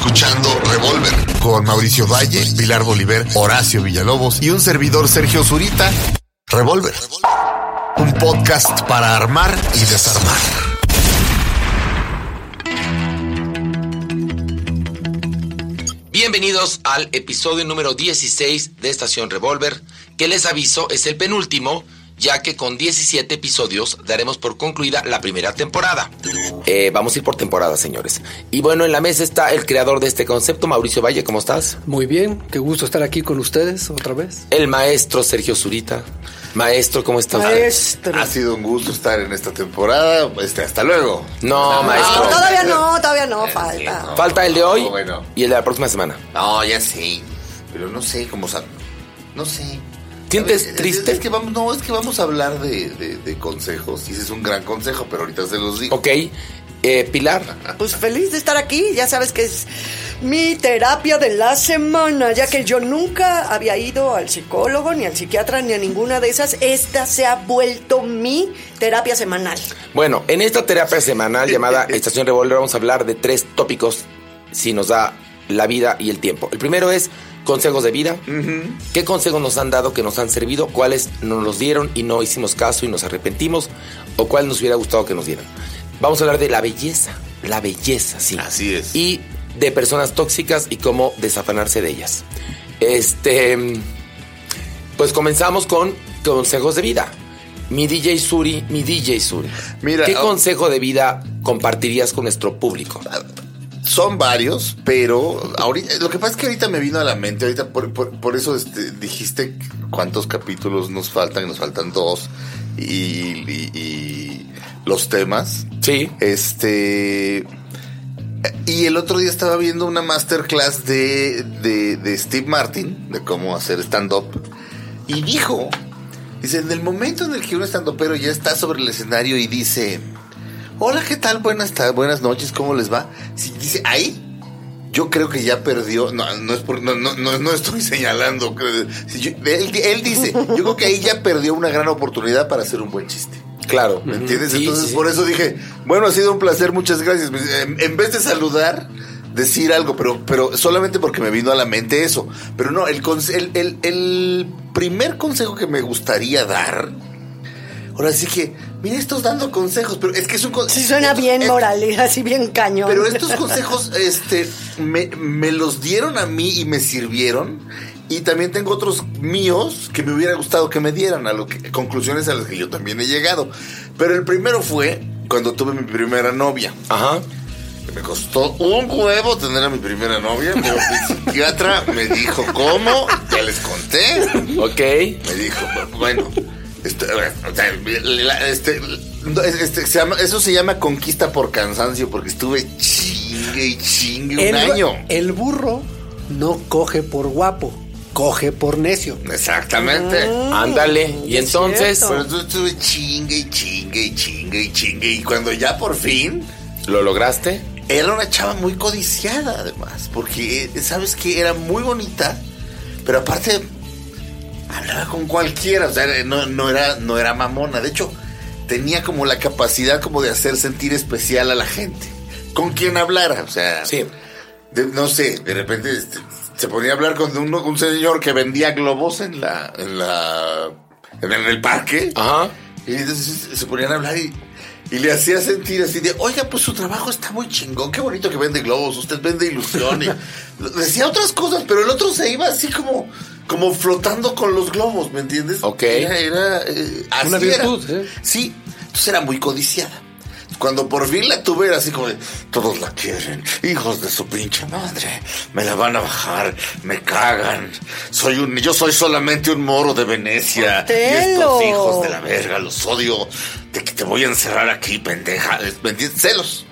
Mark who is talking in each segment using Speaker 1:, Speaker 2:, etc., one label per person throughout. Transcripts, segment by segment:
Speaker 1: escuchando Revolver con Mauricio Valle, Pilar Bolívar, Horacio Villalobos y un servidor Sergio Zurita. Revolver. Un podcast para armar y desarmar.
Speaker 2: Bienvenidos al episodio número 16 de Estación Revolver, que les aviso es el penúltimo, ya que con 17 episodios daremos por concluida la primera temporada. Eh, vamos a ir por temporada, señores. Y bueno, en la mesa está el creador de este concepto, Mauricio Valle, ¿cómo estás?
Speaker 3: Muy bien, qué gusto estar aquí con ustedes otra vez.
Speaker 2: El maestro Sergio Zurita. Maestro, ¿cómo estás?
Speaker 4: Ha sido un gusto estar en esta temporada. Este, hasta luego.
Speaker 2: No, maestro.
Speaker 5: No, todavía no, todavía no, falta.
Speaker 2: Falta el de hoy
Speaker 4: No, bueno.
Speaker 2: y el de la próxima semana.
Speaker 4: No, ya sé. Pero no sé cómo sa- No sé.
Speaker 2: ¿Sientes
Speaker 4: Es- es-
Speaker 2: triste?
Speaker 4: Es, que vamos, no, es que vamos a hablar de, de- de consejos. Y ese es un gran consejo, pero ahorita se los digo.
Speaker 2: Ok. Eh, Pilar.
Speaker 5: Pues feliz de estar aquí, ya sabes que es mi terapia de la semana, ya que yo nunca había ido al psicólogo, ni al psiquiatra, ni a ninguna de esas. Esta se ha vuelto mi terapia semanal.
Speaker 2: Bueno, en esta terapia semanal llamada Estación Revolver vamos a hablar de tres tópicos si nos da la vida y el tiempo. El primero es consejos de vida. ¿Qué consejos nos han dado que nos han servido? ¿Cuáles nos los dieron y no hicimos caso y nos arrepentimos? ¿O cuál nos hubiera gustado que nos dieran? Vamos a hablar de la belleza. La belleza, sí.
Speaker 4: Así es.
Speaker 2: Y de personas tóxicas y cómo desafanarse de ellas. Este. Pues comenzamos con consejos de vida. Mi DJ Suri, mi DJ Suri.
Speaker 4: Mira,
Speaker 2: ¿Qué
Speaker 4: oh.
Speaker 2: consejo de vida compartirías con nuestro público?
Speaker 4: Son varios, pero ahorita, lo que pasa es que ahorita me vino a la mente, ahorita por, por- por eso este, dijiste cuántos capítulos nos faltan, nos faltan dos, y, y- y los temas.
Speaker 2: Sí.
Speaker 4: Este. Y el otro día estaba viendo una masterclass de, de, de Steve Martin, de cómo hacer stand-up, y dijo, dice, en el momento en el que un stand-upero ya está sobre el escenario y dice, hola, ¿qué tal? Buenas, ta- buenas noches, ¿cómo les va? Si dice, ahí, yo creo que ya perdió, no, no es por, no, no, no, estoy señalando, si yo- él, él dice, yo creo que ahí ya perdió una gran oportunidad para hacer un buen chiste.
Speaker 2: Claro.
Speaker 4: ¿Me entiendes?
Speaker 2: Sí,
Speaker 4: Entonces,
Speaker 2: sí,
Speaker 4: por eso dije, bueno, ha sido un placer, muchas gracias. En, en vez de saludar, decir algo, pero, pero solamente porque me vino a la mente eso. Pero no, el, el, el- el primer consejo que me gustaría dar. Ahora sí que, mira, estos dando consejos, pero es que es un con-
Speaker 5: Sí, suena
Speaker 4: estos-
Speaker 5: bien
Speaker 4: es-
Speaker 5: moral, así bien cañón.
Speaker 4: Pero estos consejos, este, me, me los dieron a mí y me sirvieron. Y también tengo otros míos que me hubiera gustado que me dieran, a lo que, conclusiones a las que yo también he llegado. Pero el primero fue cuando tuve mi primera novia.
Speaker 2: Ajá.
Speaker 4: que Me costó un huevo tener a mi primera novia, pero mi psiquiatra me dijo, ¿cómo? Ya les conté.
Speaker 2: Ok.
Speaker 4: Me dijo, bueno, este, o sea, la- este, este, se llama- eso se llama conquista por cansancio, porque estuve chingue y chingue un
Speaker 3: el,
Speaker 4: año.
Speaker 3: el burro no coge por guapo, coge por necio.
Speaker 4: Exactamente.
Speaker 2: Ándale. Y
Speaker 5: es
Speaker 2: entonces.
Speaker 4: Pero entonces estuve chingue y chingue y chingue y chingue. Y cuando ya por fin,
Speaker 2: lo lograste.
Speaker 4: era una chava muy codiciada además, porque, eh, ¿sabes que Era muy bonita, pero aparte hablaba con cualquiera, o sea, no, no era, no era mamona. De hecho, tenía como la capacidad como de hacer sentir especial a la gente. Con quien hablara, o sea,
Speaker 2: Sí.
Speaker 4: de- no sé, de repente este, se ponía a hablar con uno- un señor que vendía globos en la, en la, en el, en el parque.
Speaker 2: Ajá.
Speaker 4: Y entonces se ponían a hablar y, y le hacía sentir así de, oiga, pues su trabajo está muy chingón, qué bonito que vende globos, usted vende ilusión. Y decía otras cosas, pero el otro se iba así como, como flotando con los globos, ¿me entiendes?
Speaker 2: Ok.
Speaker 4: Era, era, eh, así
Speaker 3: Una
Speaker 4: era.
Speaker 3: virtud, ¿eh?
Speaker 4: Sí, entonces era muy codiciada. Cuando por fin la tuve era así como de, todos la quieren, hijos de su pinche madre, me la van a bajar, me cagan, soy un, yo soy solamente un moro de Venecia, y estos hijos de la verga, los odio, de que te voy a encerrar aquí, pendeja. Celos,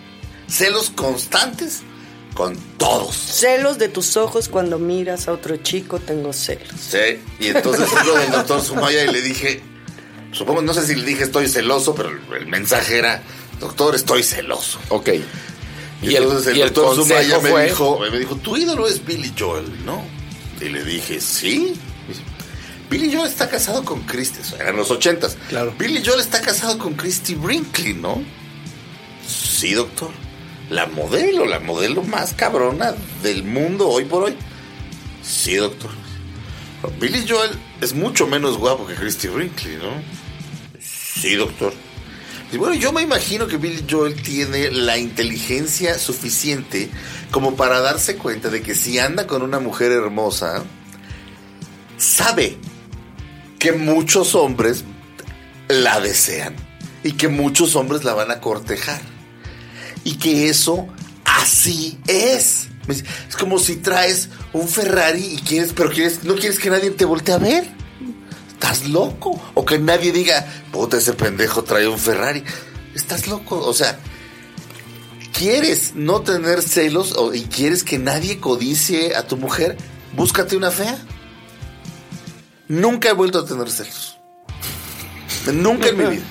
Speaker 4: celos constantes con todos.
Speaker 5: Celos de tus ojos cuando miras a otro chico, tengo celos.
Speaker 4: Sí, y entonces fui con el doctor Sumaya y le dije, supongo, no sé si le dije estoy celoso, pero el mensaje era, doctor, estoy celoso.
Speaker 2: Ok.
Speaker 4: Y, entonces el,
Speaker 2: y el
Speaker 4: doctor
Speaker 2: consejo
Speaker 4: me
Speaker 2: fue-
Speaker 4: dijo, me dijo, tu ídolo es Billy Joel, ¿no? Y le dije, sí. Dice, Billy Joel está casado con Christy, o sea, eran los ochentas.
Speaker 3: Claro.
Speaker 4: Billy Joel está casado con Christy Brinkley, ¿no? Sí, doctor. la modelo, la modelo más cabrona del mundo hoy por hoy. Sí, doctor. Billy Joel es mucho menos guapo que Christy Brinkley, ¿no? Sí, doctor. Y bueno, yo me imagino que Billy Joel tiene la inteligencia suficiente como para darse cuenta de que si anda con una mujer hermosa, sabe que muchos hombres la desean y que muchos hombres la van a cortejar y que eso así es. Es como si traes un Ferrari y quieres, pero quieres, no quieres que nadie te voltee a ver. Estás loco. O que nadie diga, puta, ese pendejo trae un Ferrari. Estás loco. O sea, quieres no tener celos o- y quieres que nadie codicie a tu mujer, búscate una fea. Nunca he vuelto a tener celos. Nunca en mi vida.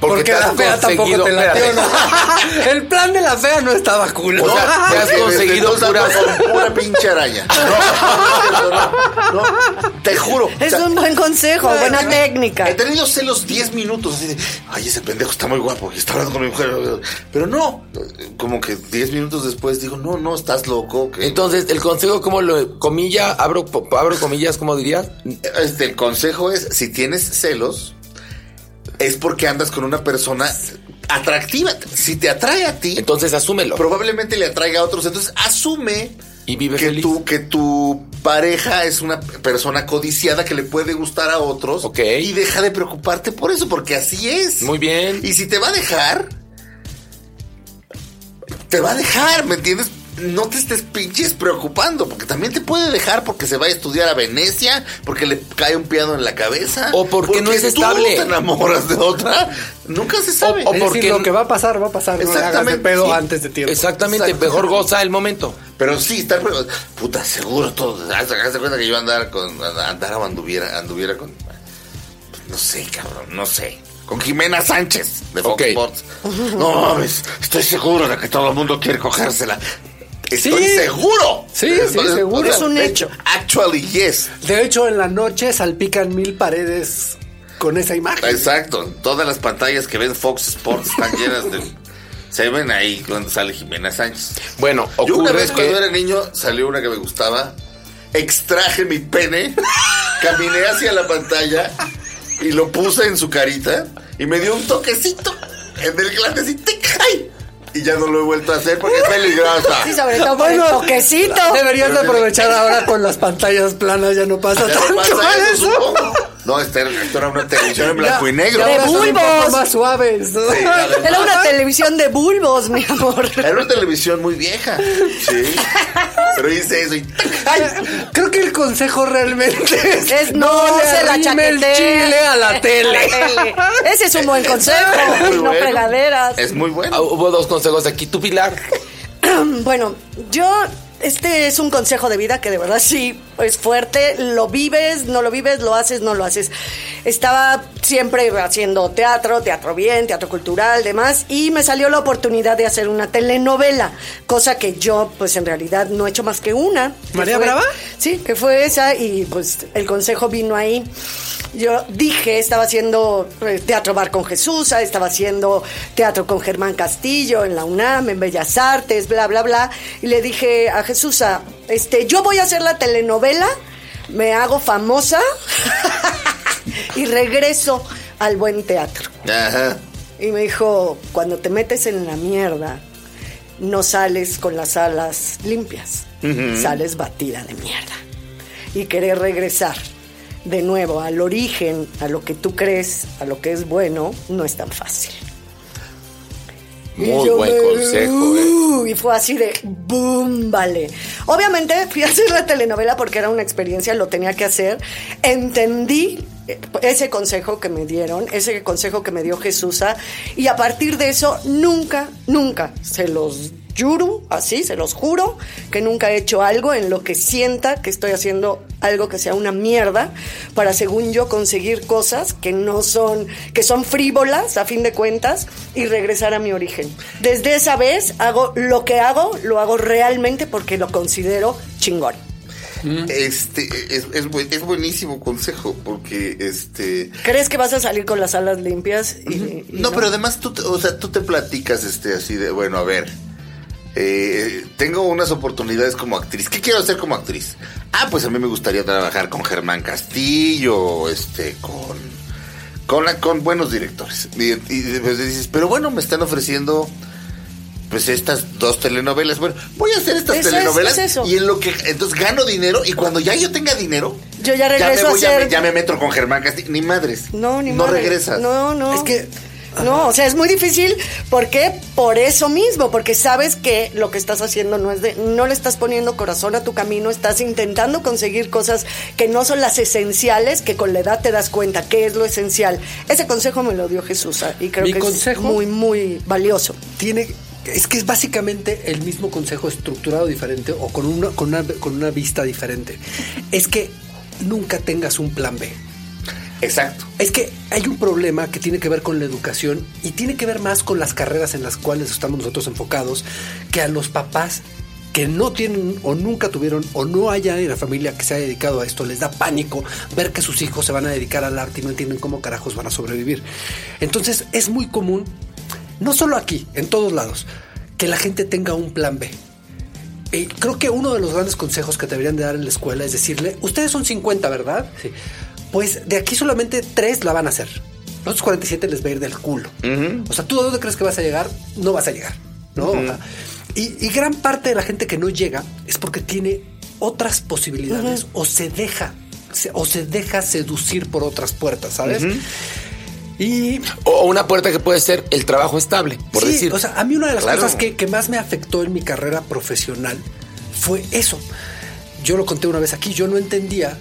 Speaker 3: Porque,
Speaker 2: has
Speaker 3: la fea tampoco te la
Speaker 2: espérate.
Speaker 3: El plan de la fea no estaba cool.
Speaker 2: O sea, te has
Speaker 4: Porque
Speaker 2: conseguido
Speaker 4: con pura pinche araña. No, no, no, no, te juro.
Speaker 5: Es
Speaker 4: O sea,
Speaker 5: un buen consejo, buena
Speaker 4: tenido-
Speaker 5: técnica.
Speaker 4: He tenido celos 10 minutos así de, ay, ese pendejo está muy guapo y está hablando con mi mujer. Pero no, como que 10 minutos después digo, no, no, estás loco. que-
Speaker 2: Entonces, el consejo, ¿cómo lo comilla? Abro, abro comillas, ¿cómo dirías?
Speaker 4: Este, el consejo es, si tienes celos, es porque andas con una persona atractiva. Si te atrae a ti,
Speaker 2: Entonces, asúmelo.
Speaker 4: probablemente le atraiga a otros. Entonces, asume
Speaker 2: Y vive
Speaker 4: que
Speaker 2: feliz.
Speaker 4: que tu pareja es una persona codiciada que le puede gustar a otros.
Speaker 2: Ok.
Speaker 4: Y deja de preocuparte por eso, porque así es.
Speaker 2: Muy bien.
Speaker 4: Y si te va a dejar, te va a dejar, ¿me entiendes? No te estés pinches preocupando, porque también te puede dejar porque se va a estudiar a Venecia, porque le cae un piano en la cabeza.
Speaker 2: O porque no es
Speaker 4: tú
Speaker 2: estable.
Speaker 4: te enamoras de otra. Nunca se sabe.
Speaker 2: O
Speaker 3: Es
Speaker 2: porque-
Speaker 3: decir, lo que va a pasar, va a pasar. No le hagas de
Speaker 4: Exactamente,
Speaker 3: pedo
Speaker 4: sí.
Speaker 3: antes de tiempo.
Speaker 2: Exactamente, mejor goza el momento.
Speaker 4: Pero sí, estar puta, seguro todo. Haz de cuenta que yo andar con andara o anduviera, anduviera con no sé, cabrón, no sé. Con Jimena Sánchez de Fox
Speaker 2: Ok.
Speaker 4: Sports. No mames, estoy seguro de que todo el mundo quiere cogérsela. Estoy
Speaker 3: Sí.
Speaker 4: seguro.
Speaker 3: Sí, sí, seguro.
Speaker 5: Es un hecho.
Speaker 4: Actually, yes.
Speaker 3: De hecho, en la noche salpican mil paredes con esa imagen.
Speaker 4: Exacto. Todas las pantallas que ven Fox Sports están llenas de. Se ven ahí cuando sale Jimena Sánchez.
Speaker 2: Bueno,
Speaker 4: Yo una
Speaker 2: ocurre
Speaker 4: vez
Speaker 2: que...
Speaker 4: cuando era niño salió una que me gustaba, extraje mi pene, caminé hacia la pantalla y lo puse en su carita y me dio un toquecito en el glande así, tic, ¡ay! Y ya no lo he vuelto a hacer porque es peligrosa.
Speaker 5: Sí, sobre todo por el toquecito.
Speaker 3: Deberías de aprovechar ahora con las pantallas planas, ya no pasa
Speaker 4: Ya
Speaker 3: tanto
Speaker 4: no pasa eso. No, esta era, esto era una televisión en blanco y negro.
Speaker 5: De bulbos.
Speaker 3: más suaves. ¿no?
Speaker 4: Sí, además.
Speaker 5: Era una televisión de bulbos, mi amor.
Speaker 4: Era una televisión muy vieja. Sí. Pero hice eso y.
Speaker 3: Creo que el consejo realmente es,
Speaker 5: Es no,
Speaker 3: le
Speaker 5: se la
Speaker 3: el chile a la tele.
Speaker 5: Ese es un buen consejo.
Speaker 4: Muy
Speaker 5: no
Speaker 4: bueno.
Speaker 5: fregaderas.
Speaker 4: Es muy
Speaker 2: Ah,
Speaker 4: bueno.
Speaker 2: Hubo dos consejos aquí. ¿Tú, Pilar?
Speaker 5: Bueno, yo, este es un consejo de vida que de verdad sí es fuerte. Lo vives, no lo vives, lo haces, no lo haces. Estaba siempre haciendo teatro, teatro bien, teatro cultural, demás, y me salió la oportunidad de hacer una telenovela, cosa que yo, pues en realidad no he hecho más que una. que
Speaker 3: ¿María
Speaker 5: fue-
Speaker 3: Brava?
Speaker 5: Sí, que fue esa, y pues el consejo vino ahí. Yo dije, estaba haciendo eh, teatro bar con Jesús, estaba haciendo teatro con Germán Castillo en la UNAM, en Bellas Artes, bla, bla, bla. Y le dije a Jesús, este, yo voy a hacer la telenovela, me hago famosa y regreso al buen teatro.
Speaker 4: Ajá.
Speaker 5: Y me dijo, cuando te metes en la mierda, no sales con las alas limpias, sales batida de mierda. Y querer regresar de nuevo al origen, a lo que tú crees, a lo que es bueno, no es tan fácil.
Speaker 2: Muy buen
Speaker 5: me-
Speaker 2: consejo, ¿eh?
Speaker 5: Y fue así de boom, vale. Obviamente fui a hacer la telenovela porque era una experiencia, lo tenía que hacer. Entendí eh, ese consejo que me dieron, ese consejo que me dio Jesusa, y a partir de eso nunca, nunca, se los juro, así, se los juro, que nunca he hecho algo en lo que sienta que estoy haciendo algo que sea una mierda para, según yo, conseguir cosas que no son, que son frívolas a fin de cuentas y regresar a mi origen. Desde esa vez hago lo que hago, lo hago realmente porque lo considero chingón.
Speaker 4: Este es, es, buen- es buenísimo consejo porque este
Speaker 5: ¿Crees que vas a salir con las alas limpias? Y, y
Speaker 4: no, pero además tú te, o sea, tú te platicas este así de bueno, a ver. Eh, tengo unas oportunidades como actriz. ¿Qué quiero hacer como actriz? Ah, pues a mí me gustaría trabajar con Germán Castillo, este, con, con, la- con buenos directores. Y, y después dices, pero bueno, me están ofreciendo pues estas dos telenovelas. Bueno, voy a hacer estas
Speaker 5: Eso es,
Speaker 4: telenovelas
Speaker 5: es eso.
Speaker 4: y en lo que entonces gano dinero y cuando ya yo tenga dinero,
Speaker 5: Yo ya
Speaker 4: me
Speaker 5: regreso a
Speaker 4: voy, ya
Speaker 5: hacer-
Speaker 4: me- ya me meto con Germán Castillo. Ni madres.
Speaker 5: No, ni
Speaker 4: No
Speaker 5: madre.
Speaker 4: regresas.
Speaker 5: No, no.
Speaker 3: Es que-
Speaker 5: No, o sea, es muy difícil. ¿Por qué? Por eso mismo, porque sabes que lo que estás haciendo no es de. No le estás poniendo corazón a tu camino, estás intentando conseguir cosas que no son las esenciales, que con la edad te das cuenta que es lo esencial. Ese consejo me lo dio Jesús ah, y creo
Speaker 3: Mi
Speaker 5: que
Speaker 3: consejo-
Speaker 5: es muy, muy valioso.
Speaker 3: tiene es que es básicamente el mismo consejo estructurado diferente o con una, con una, con una vista diferente. Es que nunca tengas un plan B.
Speaker 4: Exacto.
Speaker 3: Es que hay un problema que tiene que ver con la educación y tiene que ver más con las carreras en las cuales estamos nosotros enfocados que a los papás que no tienen o nunca tuvieron o no haya en la familia que se haya dedicado a esto, les da pánico ver que sus hijos se van a dedicar al arte y no entienden cómo carajos van a sobrevivir. Entonces es muy común, no solo aquí, en todos lados, que la gente tenga un plan B. Y creo que uno de los grandes consejos que te deberían de dar en la escuela es decirle, ustedes son 50, ¿verdad? Sí. Pues de aquí solamente tres la van a hacer. Los otros 47 les va a ir del culo. O sea, ¿tú a dónde crees que vas a llegar? No vas a llegar, ¿no? O sea, y, y gran parte de la gente que no llega es porque tiene otras posibilidades o se deja se- o se deja seducir por otras puertas, ¿sabes? Y
Speaker 2: O una puerta que puede ser el trabajo estable, por
Speaker 3: sí,
Speaker 2: decir.
Speaker 3: O sea, a mí una de las
Speaker 2: Claro.
Speaker 3: cosas que, que más me afectó en mi carrera profesional fue eso. Yo lo conté una vez aquí, yo no entendía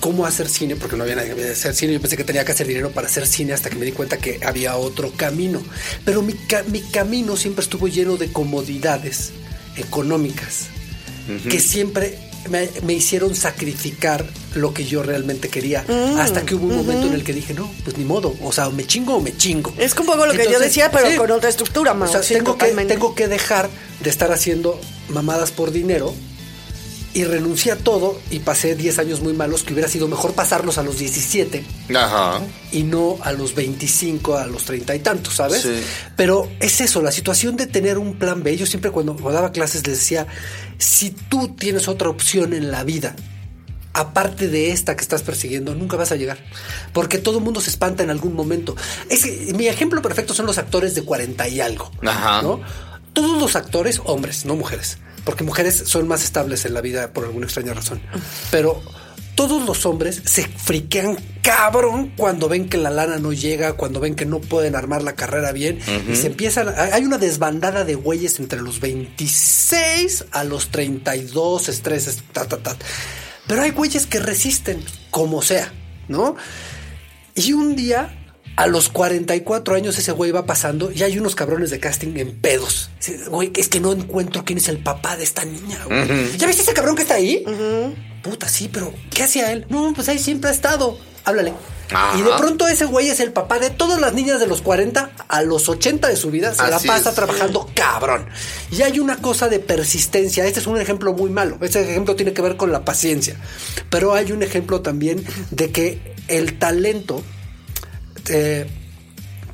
Speaker 3: cómo hacer cine, porque no había nadie que me hacer cine. Yo pensé que tenía que hacer dinero para hacer cine hasta que me di cuenta que había otro camino. Pero mi, ca- mi camino siempre estuvo lleno de comodidades económicas que siempre me, me hicieron sacrificar lo que yo realmente quería.
Speaker 5: Mm,
Speaker 3: hasta que hubo un momento en el que dije, no, pues ni modo. O sea, o me chingo o me chingo.
Speaker 5: Es un poco lo que yo
Speaker 3: Entonces,
Speaker 5: decía, pero
Speaker 3: sí.
Speaker 5: con otra estructura, Mau,
Speaker 3: O sea,
Speaker 5: sí,
Speaker 3: tengo, que, tengo que dejar de estar haciendo mamadas por dinero y renuncié a todo y pasé 10 años muy malos que hubiera sido mejor pasarlos a los 17
Speaker 4: Ajá.
Speaker 3: y no a los 25, a los 30 y tantos, ¿sabes?
Speaker 4: Sí.
Speaker 3: Pero es eso, la situación de tener un plan B. Yo siempre cuando daba clases les decía, si tú tienes otra opción en la vida, aparte de esta que estás persiguiendo, nunca vas a llegar. Porque todo el mundo se espanta en algún momento. Es que mi ejemplo perfecto son los actores de 40 y algo.
Speaker 4: Ajá.
Speaker 3: ¿no? Todos los actores, hombres, no mujeres. Porque mujeres son más estables en la vida por alguna extraña razón. Pero todos los hombres se friquean cabrón cuando ven que la lana no llega, cuando ven que no pueden armar la carrera bien. Y se empiezan. hay- Hay una desbandada de güeyes entre los 26 a los 32 estreses, ta, ta, ta. Pero hay güeyes que resisten, como sea, ¿no? Y un día, a los 44 años, ese güey va pasando y hay unos cabrones de casting en pedos. Güey, es que no encuentro quién es el papá de esta niña. güey. ¿Ya viste ese cabrón que está ahí? Puta, sí, pero ¿qué hacía él? No, pues ahí siempre ha estado. Háblale.
Speaker 4: Ajá.
Speaker 3: Y de pronto ese güey es el papá de todas las niñas de los 40 a los 80 de su vida. Se la pasa
Speaker 4: es.
Speaker 3: trabajando cabrón. Y hay una cosa de persistencia. Este es un ejemplo muy malo. Este ejemplo tiene que ver con la paciencia. Pero hay un ejemplo también de que el talento eh,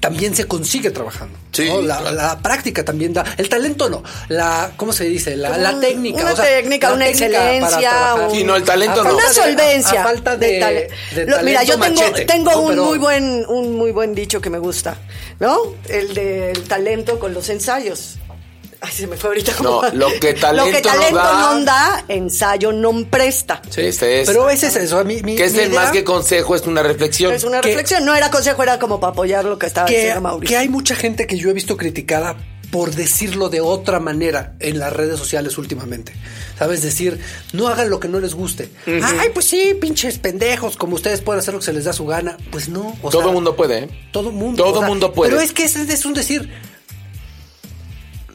Speaker 3: también se consigue trabajando.
Speaker 4: Sí,
Speaker 3: ¿no? la,
Speaker 4: claro.
Speaker 3: la práctica también da. El talento no. La, ¿cómo se dice? La, la
Speaker 5: Una
Speaker 3: técnica.
Speaker 5: técnica,
Speaker 3: la
Speaker 5: una
Speaker 3: técnica para
Speaker 5: excelencia, un-
Speaker 2: Sí, no, el talento
Speaker 3: A
Speaker 2: no.
Speaker 3: falta
Speaker 5: Una
Speaker 3: de-
Speaker 5: solvencia.
Speaker 3: A, a falta de,
Speaker 5: de tale-
Speaker 3: de
Speaker 5: Lo- Mira, yo tengo,
Speaker 3: machete,
Speaker 5: tengo
Speaker 3: ¿no?
Speaker 5: un
Speaker 3: Pero-
Speaker 5: muy buen, un muy buen dicho que me gusta, ¿no? El del talento con los ensayos. Ay, se me fue ahorita como.
Speaker 2: No, lo que talento
Speaker 5: Lo que
Speaker 2: no
Speaker 5: talento
Speaker 2: da-
Speaker 5: no da, ensayo no presta.
Speaker 3: Sí,
Speaker 2: Este es-
Speaker 3: Pero ese es eso. Mi, mi-
Speaker 2: que es
Speaker 3: mi
Speaker 2: el
Speaker 3: idea-
Speaker 2: más que consejo, es una reflexión.
Speaker 5: Es una
Speaker 3: Que-
Speaker 5: reflexión, no era consejo, era como para apoyar lo que estaba
Speaker 3: que,
Speaker 5: diciendo Mauricio.
Speaker 3: que hay mucha gente que yo he visto criticada por decirlo de otra manera en las redes sociales últimamente. ¿Sabes? Decir, no hagan lo que no les guste. Ay, pues sí, pinches pendejos, como ustedes pueden hacer lo que se les da su gana. Pues no. o
Speaker 2: Todo
Speaker 3: sea,
Speaker 2: mundo puede, ¿eh?
Speaker 3: Todo mundo.
Speaker 2: Todo mundo puede.
Speaker 3: Pero es que es, es un decir.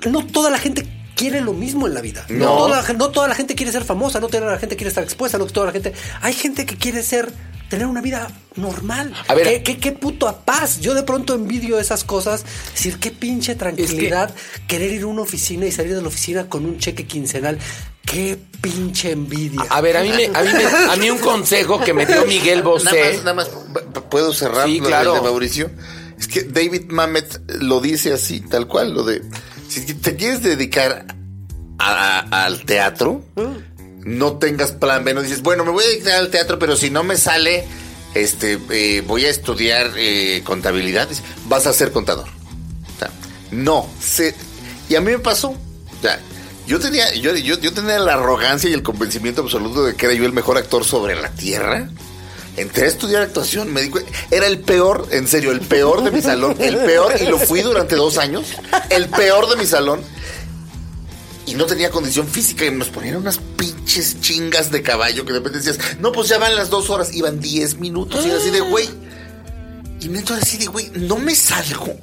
Speaker 3: No toda la gente quiere lo mismo en la vida. No.
Speaker 2: No.
Speaker 3: toda, la, no toda la gente quiere ser famosa, no toda la gente quiere estar expuesta, no toda la gente. Hay gente que quiere ser, tener una vida normal.
Speaker 2: A ver.
Speaker 3: ¿Qué, qué, qué puto a paz. Yo de pronto envidio esas cosas. Decir, qué pinche tranquilidad querer ir a una oficina y salir de la oficina con un cheque quincenal. Qué pinche envidia.
Speaker 2: A ver, a mí, me, a, mí me- a mí un consejo que me dio Miguel
Speaker 4: Nada
Speaker 2: Bosé.
Speaker 4: más, nada más, ¿puedo cerrar
Speaker 2: Sí,
Speaker 4: lo
Speaker 2: claro.
Speaker 4: de Mauricio? Es que David Mamet lo dice así, tal cual, lo de, si te quieres dedicar a- a- al teatro, no tengas plan B, no dices, bueno, me voy a dedicar al teatro, pero si no me sale, este, eh, voy a estudiar eh, contabilidad, vas a ser contador. O sea, no, se- y a mí me pasó. O sea, yo tenía, yo, yo, yo tenía la arrogancia y el convencimiento absoluto de que era yo el mejor actor sobre la tierra. Entré a estudiar actuación, me di cuen- era el peor, en serio, el peor de mi salón, el peor, y lo fui durante dos años, el peor de mi salón, y no tenía condición física, y nos ponían unas pinches chingas de caballo que de repente decías, no, pues ya van las dos horas, iban diez minutos, y era así de, güey, y neto era así de, güey, no me salgo.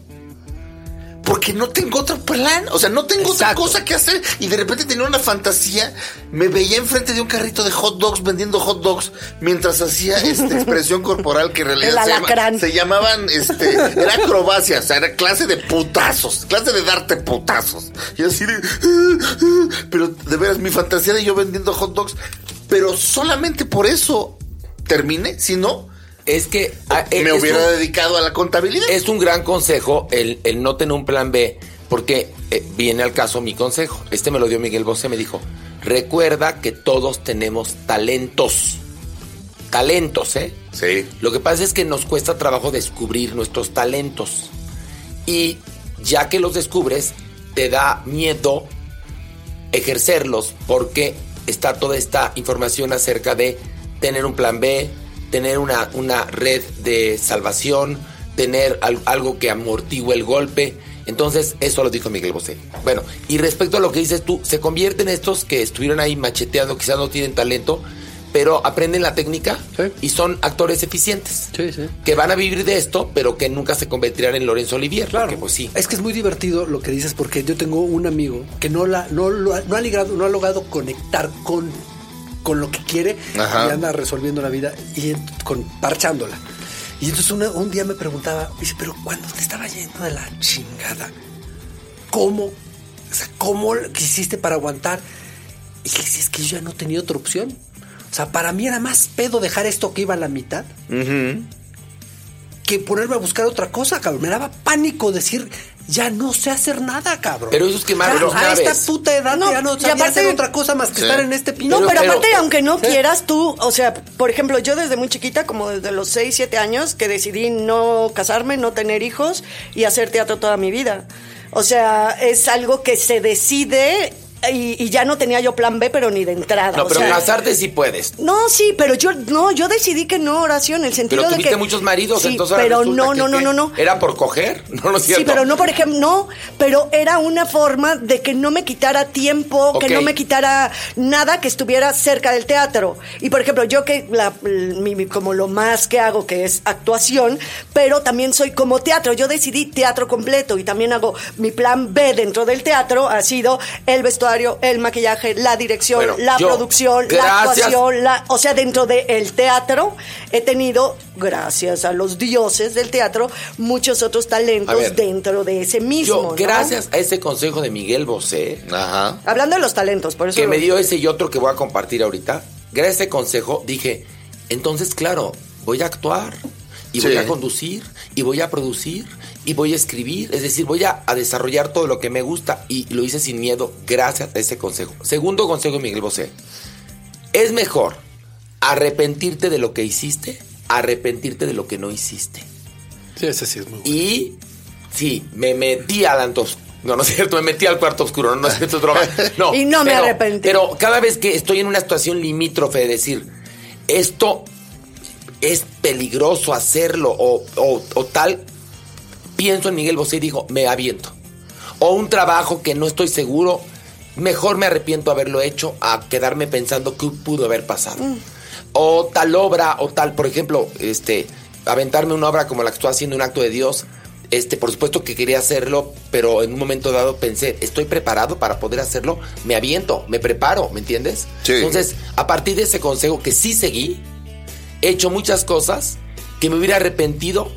Speaker 4: Porque no tengo otro plan, o sea, no tengo otra cosa que hacer. Y de repente tenía una fantasía, me veía enfrente de un carrito de hot dogs vendiendo hot dogs mientras hacía esta expresión corporal que en realidad se, llama- se llamaban, este, era acrobacia, o sea, era clase de putazos, clase de darte putazos. Y así de, pero de veras, mi fantasía de yo vendiendo hot dogs, pero solamente por eso terminé, si no,
Speaker 2: Es que ah,
Speaker 4: me
Speaker 2: es
Speaker 4: hubiera
Speaker 2: un-
Speaker 4: dedicado a la contabilidad.
Speaker 2: Es un gran consejo el, el no tener un plan B, porque eh, viene al caso mi consejo. Este me lo dio Miguel Bosé, me dijo, recuerda que todos tenemos talentos. Talentos, ¿eh?
Speaker 4: Sí.
Speaker 2: Lo que pasa es que nos cuesta trabajo descubrir nuestros talentos. Y ya que los descubres, te da miedo ejercerlos porque está toda esta información acerca de tener un plan B, tener una, una red de salvación, tener al- algo que amortigue el golpe. Entonces, eso lo dijo Miguel Bosé. Bueno, y respecto a lo que dices tú, se convierten estos que estuvieron ahí macheteando, quizás no tienen talento, pero aprenden la técnica
Speaker 3: Sí.
Speaker 2: y son actores eficientes.
Speaker 3: Sí, sí.
Speaker 2: Que van a vivir de esto, pero que nunca se convertirán en Lorenzo Olivier.
Speaker 3: Claro,
Speaker 2: Porque, pues sí.
Speaker 3: Es que es muy divertido lo que dices porque yo tengo un amigo que no la no, no ha logrado no ha logrado conectar con con lo que quiere
Speaker 4: Ajá.
Speaker 3: y anda resolviendo la vida y con parchándola. Y entonces una- un día me preguntaba, dice, pero cuando te estaba yendo de la chingada, ¿cómo? O sea, ¿cómo hiciste para aguantar? Y decía, es que yo ya no tenía otra opción. O sea, para mí era más pedo dejar esto que iba a la mitad que ponerme a buscar otra cosa, cabrón. Me daba pánico decir, ya no sé hacer nada, cabrón.
Speaker 2: Pero eso es quemar
Speaker 3: Ya,
Speaker 2: los
Speaker 3: A esta puta edad
Speaker 5: No,
Speaker 3: ya no
Speaker 5: y
Speaker 3: sabía
Speaker 5: aparte-
Speaker 3: hacer otra cosa más que
Speaker 4: Sí.
Speaker 3: estar en este pinche...
Speaker 5: No, pero,
Speaker 2: pero-
Speaker 5: aparte, aunque no
Speaker 3: Sí.
Speaker 5: quieras tú, o sea, por ejemplo, yo desde muy chiquita, como desde los 6, 7 años, que decidí no casarme, no tener hijos y hacer teatro toda mi vida. O sea, es algo que se decide y, y ya no tenía yo plan B, pero ni de entrada.
Speaker 2: No,
Speaker 5: o
Speaker 2: pero
Speaker 5: sea,
Speaker 2: casarte sí puedes.
Speaker 5: No, sí, pero yo no, yo decidí que no, oración, en el sentido
Speaker 2: Pero
Speaker 5: de
Speaker 2: tuviste
Speaker 5: que
Speaker 2: muchos maridos,
Speaker 5: Sí,
Speaker 2: entonces
Speaker 5: pero no, no, no, no, no.
Speaker 2: ¿Era por coger? No, es cierto.
Speaker 5: Sí, pero no, por ejemplo, no, pero era una forma de que no me quitara tiempo, que no me quitara nada que estuviera cerca del teatro. Y por ejemplo, yo que la, mi- mi- como lo más que hago que es actuación, pero también soy como teatro. Yo decidí teatro completo y también hago mi plan B dentro del teatro ha sido el vestuario, el maquillaje, la dirección,
Speaker 2: Bueno,
Speaker 5: la
Speaker 2: yo,
Speaker 5: producción, la actuación, la, o sea, dentro del teatro he tenido, gracias a los dioses del teatro, muchos otros talentos
Speaker 2: ver,
Speaker 5: dentro de ese mismo.
Speaker 2: Yo,
Speaker 5: ¿no?
Speaker 2: gracias a ese consejo de Miguel Bosé,
Speaker 4: Ajá.
Speaker 5: Hablando de los talentos, por eso.
Speaker 2: que
Speaker 5: lo-
Speaker 2: me dio ese y otro que voy a compartir ahorita, gracias a ese consejo dije, entonces claro, voy a actuar y voy a conducir y voy a producir y voy a escribir, es decir, voy a, a desarrollar todo lo que me gusta y lo hice sin miedo gracias a ese consejo. Segundo consejo de Miguel Bosé, es mejor arrepentirte de lo que hiciste, arrepentirte de lo que no hiciste.
Speaker 3: Sí, ese sí es muy bueno.
Speaker 2: Y sí, me metí al antos. No, no es cierto, me metí al cuarto oscuro, no, no es cierto, es broma. No,
Speaker 5: Y no me
Speaker 2: pero-
Speaker 5: arrepentí.
Speaker 2: Pero cada vez que estoy en una situación limítrofe de decir, esto es peligroso hacerlo o, o- o tal, pienso en Miguel Bosé y digo, me aviento. O un trabajo que no estoy seguro, mejor me arrepiento de haberlo hecho a quedarme pensando que pudo haber pasado. O tal obra, o tal, por ejemplo, este, aventarme una obra como la que estoy haciendo, un acto de Dios. Este, por supuesto que quería hacerlo, pero en un momento dado pensé, estoy preparado para poder hacerlo, me aviento, me preparo, ¿me entiendes?
Speaker 4: Sí.
Speaker 2: Entonces, a partir de ese consejo que sí seguí, he hecho muchas cosas que me hubiera arrepentido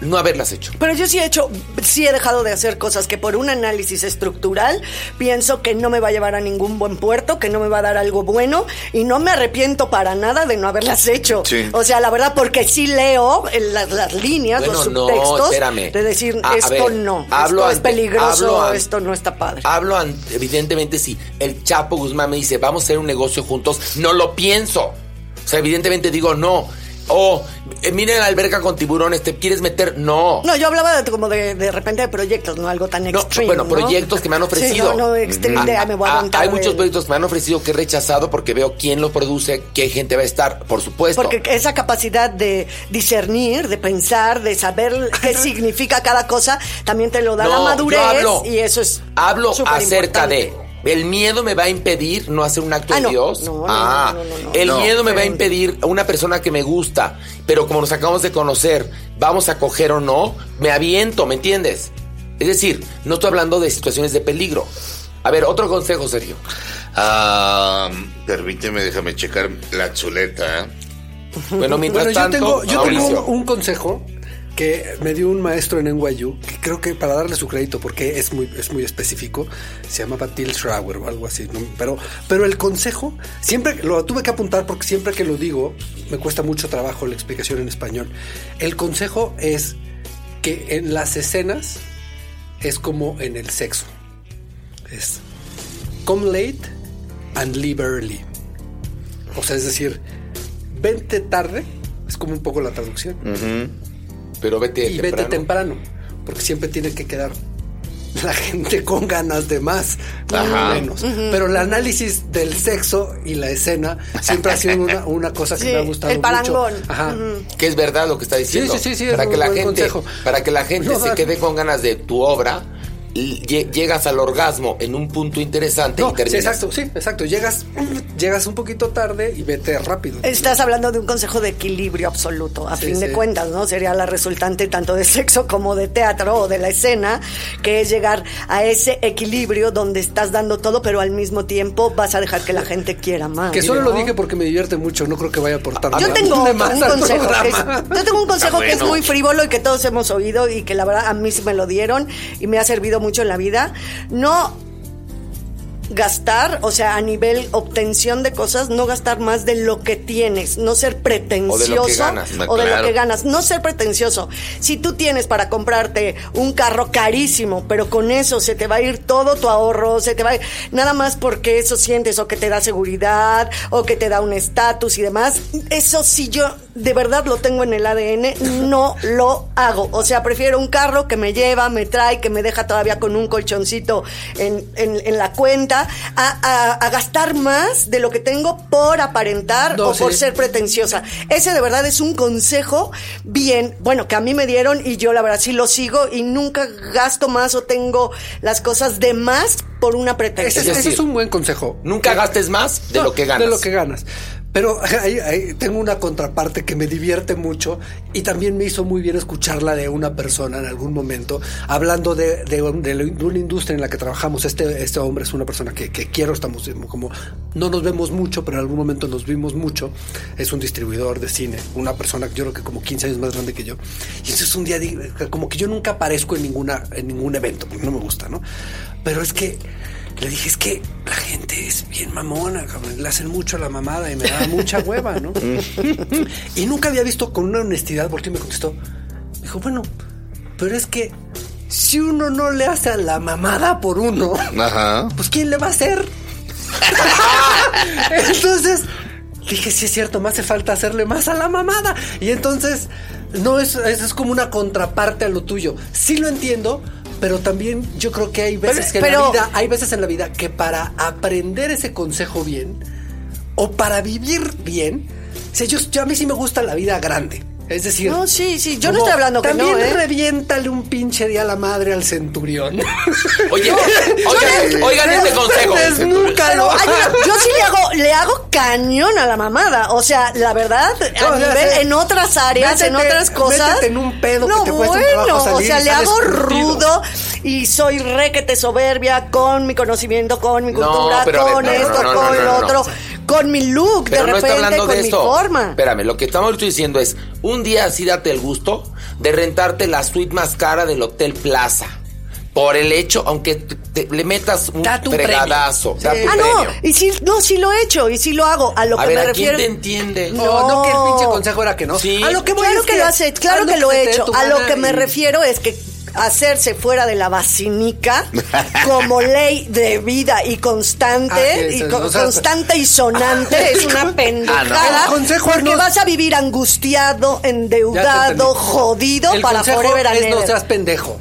Speaker 2: no haberlas hecho.
Speaker 5: Pero yo sí he hecho, sí he dejado de hacer cosas que por un análisis estructural pienso que no me va a llevar a ningún buen puerto, que no me va a dar algo bueno y no me arrepiento para nada de no haberlas hecho.
Speaker 4: Sí.
Speaker 5: O sea, la verdad, porque sí leo las, las líneas, los
Speaker 2: no,
Speaker 5: subtextos
Speaker 2: espérame.
Speaker 5: de decir
Speaker 2: A- a
Speaker 5: esto
Speaker 2: ver,
Speaker 5: no,
Speaker 2: hablo
Speaker 5: esto es peligroso,
Speaker 2: hablo
Speaker 5: esto no está padre.
Speaker 2: Hablo, evidentemente, si el Chapo Guzmán me dice, vamos a hacer un negocio juntos, no lo pienso. O sea, evidentemente digo, no. O, eh, miren la alberca con tiburones, ¿te quieres meter? No.
Speaker 5: No, yo hablaba de, como de, de repente de proyectos, no algo tan
Speaker 2: No,
Speaker 5: extreme.
Speaker 2: bueno,
Speaker 5: ¿no?
Speaker 2: proyectos que me han ofrecido.
Speaker 5: Sí, no, no, extreme de,
Speaker 2: Ah,
Speaker 5: "Ay, me voy a
Speaker 2: ah,
Speaker 5: aventar
Speaker 2: Hay muchos proyectos que me han ofrecido que he rechazado porque veo quién lo produce, qué gente va a estar, por supuesto.
Speaker 5: Porque esa capacidad de discernir, de pensar, de saber qué significa cada cosa, también te lo da la madurez
Speaker 2: hablo-
Speaker 5: y eso es
Speaker 2: Hablo acerca de. El miedo me va a impedir no hacer un acto
Speaker 5: Ah,
Speaker 2: de
Speaker 5: no.
Speaker 2: Dios.
Speaker 5: No, no,
Speaker 2: ah,
Speaker 5: no, no, no, no.
Speaker 2: el
Speaker 4: No.
Speaker 2: miedo me va a impedir a una persona que me gusta, pero como nos acabamos de conocer, vamos a coger o no, me aviento, ¿me entiendes? Es decir, no estoy hablando de situaciones de peligro. A ver, otro consejo, Sergio.
Speaker 4: Ah, permíteme, déjame checar la chuleta. ¿eh?
Speaker 2: Bueno, mientras
Speaker 3: Bueno, yo
Speaker 2: tanto,
Speaker 3: tengo, yo tengo
Speaker 2: Mauricio.
Speaker 3: un, un consejo que me dio un maestro en NYU, que creo que para darle su crédito, porque es muy, es muy específico, se llamaba Till Schreiber o algo así, ¿no? pero, pero el consejo, siempre lo tuve que apuntar porque siempre que lo digo, me cuesta mucho trabajo la explicación en español. El consejo es que en las escenas es como en el sexo. Es come late and leave early. O sea, es decir, vente tarde, es como un poco la traducción,
Speaker 2: Pero vete
Speaker 3: y
Speaker 2: temprano.
Speaker 3: vete temprano, porque siempre tiene que quedar la gente con ganas de más,
Speaker 4: Ajá.
Speaker 3: menos. Pero el análisis del sexo y la escena siempre ha sido una, una cosa que
Speaker 5: Sí,
Speaker 3: me ha gustado
Speaker 5: el
Speaker 3: mucho.
Speaker 5: parangón.
Speaker 3: Ajá.
Speaker 2: Que es verdad lo que está diciendo.
Speaker 3: Sí, sí, sí, sí, es
Speaker 2: para
Speaker 3: un
Speaker 2: que la
Speaker 3: buen
Speaker 2: gente,
Speaker 3: consejo.
Speaker 2: para que la gente
Speaker 3: No,
Speaker 2: se quede con ganas de tu obra, llegas al orgasmo en un punto interesante
Speaker 3: No,
Speaker 2: y
Speaker 3: sí,
Speaker 2: terminas.
Speaker 3: exacto, sí, exacto. Llegas, llegas un poquito tarde y vete rápido.
Speaker 5: Estás hablando de un consejo de equilibrio absoluto, a
Speaker 3: Sí,
Speaker 5: fin de cuentas, ¿no? Sería la resultante tanto de sexo como de teatro o de la escena, que es llegar a ese equilibrio donde estás dando todo, pero al mismo tiempo vas a dejar que la gente quiera más.
Speaker 3: Que solo
Speaker 5: ¿no?
Speaker 3: lo dije porque me divierte mucho, no creo que vaya a aportar
Speaker 5: Yo
Speaker 3: nada
Speaker 5: tengo
Speaker 3: de
Speaker 5: otro,
Speaker 3: más
Speaker 5: un consejo. es- yo tengo un consejo que es muy frívolo y que todos hemos oído y que la verdad a mí sí me lo dieron y me ha servido mucho en la vida. No gastar, o sea, a nivel obtención de cosas, no gastar más de lo que tienes, no ser pretencioso
Speaker 2: ganas.
Speaker 5: o de lo
Speaker 4: Claro.
Speaker 5: que ganas, no ser pretencioso. Si tú tienes para comprarte un carro carísimo, pero con eso se te va a ir todo tu ahorro, se te va a ir, nada más porque eso sientes o que te da seguridad o que te da un estatus y demás, eso sí yo de verdad lo tengo en el ADN, no lo hago. O sea, prefiero un carro que me lleva, me trae, que me deja todavía con un colchoncito en, en- en la cuenta, a, a- a gastar más de lo que tengo por aparentar
Speaker 3: No,
Speaker 5: o por ser pretenciosa. Ese de verdad es un consejo bien, bueno, que a mí me dieron y yo la verdad sí lo sigo y nunca gasto más o tengo las cosas de más por una
Speaker 3: Ese,
Speaker 5: pretensión.
Speaker 2: Es
Speaker 3: ese
Speaker 2: decir,
Speaker 3: es un buen consejo.
Speaker 2: Nunca gastes más de
Speaker 3: No,
Speaker 2: lo que ganas.
Speaker 3: De lo que ganas. Pero ahí- ahí tengo una contraparte que me divierte mucho y también me hizo muy bien escucharla de una persona en algún momento, hablando de, de de de una industria en la que trabajamos. Este, este hombre es una persona que, que quiero, estamos como, no nos vemos mucho, pero en algún momento nos vimos mucho. Es un distribuidor de cine, una persona yo creo que como 15 años más grande que yo. Y entonces un día, como que yo nunca aparezco en, ninguna, en ningún evento, porque no me gusta, ¿no? Pero es que le dije, es que la gente es bien mamona, cabrón. Le hacen mucho a la mamada y me da mucha hueva, ¿no? y nunca había visto con una honestidad, porque me contestó. Dijo, bueno, pero es que si uno no le hace a la mamada por uno,
Speaker 4: Ajá.
Speaker 3: pues ¿quién le va a hacer? entonces dije, sí es cierto, me hace falta hacerle más a la mamada. Y entonces, no es, es, es como una contraparte a lo tuyo. Sí lo entiendo. Pero también yo creo que hay veces
Speaker 5: Pero-
Speaker 3: que en la vida, hay veces en la vida que para aprender ese consejo bien o para vivir bien, o sea, yo, yo a mí sí me gusta la vida grande. Es decir,
Speaker 5: No, sí, sí, yo no estoy hablando que
Speaker 3: también
Speaker 5: no, ¿eh?
Speaker 3: reviéntale un pinche día a la madre al centurión.
Speaker 2: Oye, oigan, oigan este consejo.
Speaker 3: Desnúcalo.
Speaker 5: Ay, yo, yo sí le hago, le hago cañón a la mamada. O sea, la verdad,
Speaker 3: No,
Speaker 5: a
Speaker 3: o sea,
Speaker 5: nivel, en otras áreas, en otras cosas.
Speaker 3: en un pedo que te un
Speaker 5: bueno,
Speaker 3: trabajo salir
Speaker 5: o sea, le hago
Speaker 3: curtido.
Speaker 5: rudo y soy requete soberbia con mi conocimiento, con mi cultura,
Speaker 2: pero
Speaker 5: con esto,
Speaker 2: no, no,
Speaker 5: con
Speaker 2: no,
Speaker 5: lo
Speaker 2: no, no.
Speaker 5: otro. Con mi look,
Speaker 2: Pero
Speaker 5: de
Speaker 2: no
Speaker 5: repente,
Speaker 2: está hablando
Speaker 5: con
Speaker 2: de
Speaker 5: mi
Speaker 2: esto.
Speaker 5: forma.
Speaker 2: Espérame, lo que estamos diciendo es, un día así date el gusto de rentarte la suite más cara del Hotel Plaza. Por el hecho, aunque te- te- le metas un
Speaker 3: Da tu
Speaker 2: fregadazo. da tu
Speaker 5: Ah, no,
Speaker 2: premio.
Speaker 5: y sí, no, sí lo he hecho, y sí lo hago. A lo
Speaker 2: A
Speaker 5: que
Speaker 2: ver,
Speaker 5: me
Speaker 2: ¿a quién
Speaker 5: refiero.
Speaker 2: te entiende?
Speaker 3: No, no, que el pinche consejo era que no.
Speaker 2: Sí.
Speaker 3: A lo que voy
Speaker 5: Claro
Speaker 3: es
Speaker 5: que lo hace, claro
Speaker 3: haz
Speaker 5: que lo
Speaker 3: se
Speaker 5: he
Speaker 3: te dé
Speaker 5: hecho.
Speaker 3: tu
Speaker 5: A lo
Speaker 3: gana
Speaker 5: que me
Speaker 3: y-
Speaker 5: refiero es que hacerse fuera de la basinica como ley de vida y constante
Speaker 3: Ah,
Speaker 5: y
Speaker 3: sí,
Speaker 5: co-
Speaker 3: o sea,
Speaker 5: constante y sonante. Es una pendejada
Speaker 3: El consejo
Speaker 5: porque
Speaker 3: no-
Speaker 5: vas a vivir angustiado, endeudado, jodido
Speaker 3: El
Speaker 5: para forever and
Speaker 3: es no seas pendejo.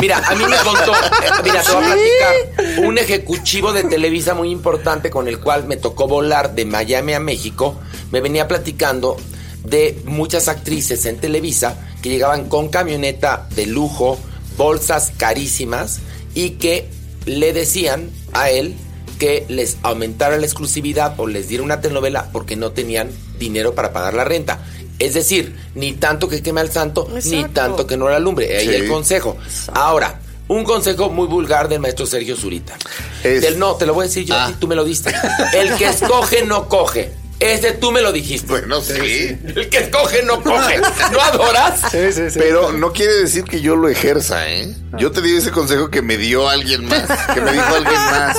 Speaker 2: Mira, a mí me contó, mira, te voy a platicar, un ejecutivo de Televisa muy importante con el cual me tocó volar de Miami a México, me venía platicando de muchas actrices en Televisa que llegaban con camioneta de lujo, bolsas carísimas y que le decían a él que les aumentara la exclusividad o les diera una telenovela porque no tenían dinero para pagar la renta. Es decir, ni tanto que queme al santo, ni tanto que no la alumbre. Ahí
Speaker 4: Sí.
Speaker 2: el consejo. Ahora, un consejo muy vulgar del maestro Sergio Zurita.
Speaker 4: Es-
Speaker 2: Del no, te lo voy a decir yo, a ti,
Speaker 4: Ah.
Speaker 2: tú me lo diste. El que escoge no coge. Ese tú me lo dijiste.
Speaker 4: Bueno, sí.
Speaker 2: El que escoge no coge. ¿No adoras?
Speaker 3: Sí, sí, sí.
Speaker 4: Pero no quiere decir que yo lo ejerza, ¿eh? Yo te di ese consejo que me dio alguien más, que me dijo alguien más.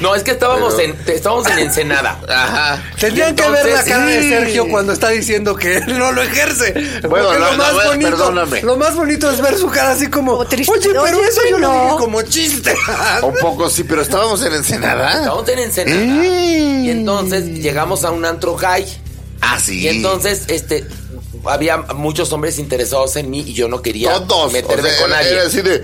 Speaker 2: No, es que estábamos,
Speaker 4: Pero-
Speaker 2: en, estábamos en Ensenada.
Speaker 4: Ajá.
Speaker 3: Tendrían que ver la cara de. Sergio cuando está diciendo que él no lo ejerce.
Speaker 4: Bueno,
Speaker 3: Porque
Speaker 4: no,
Speaker 3: lo más
Speaker 4: no,
Speaker 3: bonito,
Speaker 4: perdóname.
Speaker 3: lo más bonito es ver su cara así como,
Speaker 5: Como triste.
Speaker 3: oye, pero eso yo lo
Speaker 5: no".
Speaker 3: dije como chiste.
Speaker 4: Un poco sí, pero estábamos en Ensenada.
Speaker 2: Estábamos en Ensenada.
Speaker 4: Mm.
Speaker 2: Y entonces llegamos a un antro gay.
Speaker 4: Ah, sí.
Speaker 2: Y entonces, este, había muchos hombres interesados en mí y yo no quería
Speaker 4: Todos.
Speaker 2: meterme
Speaker 4: o sea,
Speaker 2: con nadie.
Speaker 4: Era así de.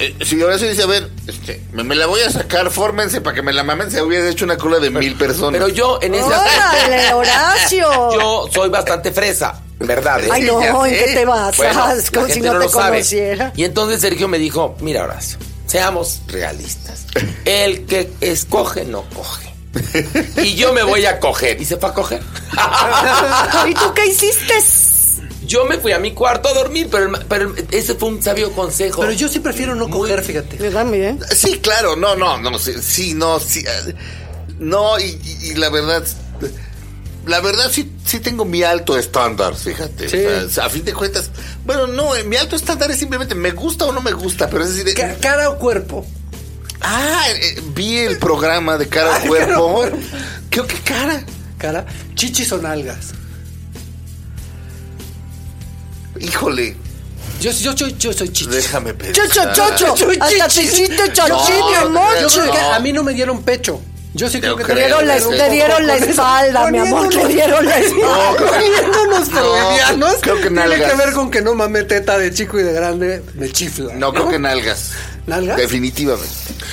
Speaker 4: eh, Si ahora sí dice, a ver, este, me, me la voy a sacar, fórmense para que me la mamen, se hubiera hecho una cola de mil personas.
Speaker 2: Pero yo en ese
Speaker 5: ¡Órale, Horacio!
Speaker 2: yo soy bastante fresa, ¿verdad? eh?
Speaker 5: Ay, no, ¿en qué te vas?
Speaker 2: Bueno,
Speaker 5: como si no,
Speaker 2: no
Speaker 5: te conociera.
Speaker 2: Y entonces Sergio me dijo, mira Horacio, seamos realistas. El que escoge no coge. Y yo me voy a coger. Y se fue a coger.
Speaker 5: ¿Y tú qué hiciste?
Speaker 2: Yo me fui a mi cuarto a dormir, pero, pero el- ese fue un sabio consejo.
Speaker 3: Pero yo sí prefiero no coger, fíjate.
Speaker 5: Me da bien.
Speaker 4: Sí, claro, no, no, no, sí, sí, no, sí. eh, No, y, y- la verdad. La verdad sí, sí tengo mi alto estándar, fíjate.
Speaker 3: Sí.
Speaker 4: O sea, a fin de cuentas. Bueno, no, eh, mi alto estándar es simplemente me gusta o no me gusta, pero es decir. Eh,
Speaker 3: cara o cuerpo.
Speaker 4: Ah, eh, vi el programa de cara al cuerpo. Creo que cara.
Speaker 3: Cara, chichis o nalgas.
Speaker 4: Híjole,
Speaker 3: Yo, yo, yo, yo soy chichis.
Speaker 4: déjame pensar.
Speaker 5: Chocho, chocho.
Speaker 3: Soy
Speaker 5: Hasta te hiciste
Speaker 3: No,
Speaker 5: chochín, mi amor.
Speaker 3: Yo creo que
Speaker 4: No.
Speaker 3: a mí no me dieron pecho. Yo sí creo
Speaker 4: Yo
Speaker 3: que
Speaker 5: Te dieron la, te dieron la espalda, mi amor. Te dieron la espalda.
Speaker 4: creo que-
Speaker 3: Poniéndonos
Speaker 4: No, creo que
Speaker 3: tiene
Speaker 4: nalgas.
Speaker 3: que ver con que no mame teta de chico y de grande me chifla.
Speaker 4: No, creo que nalgas.
Speaker 3: ¿Nalgas?
Speaker 4: Definitivamente.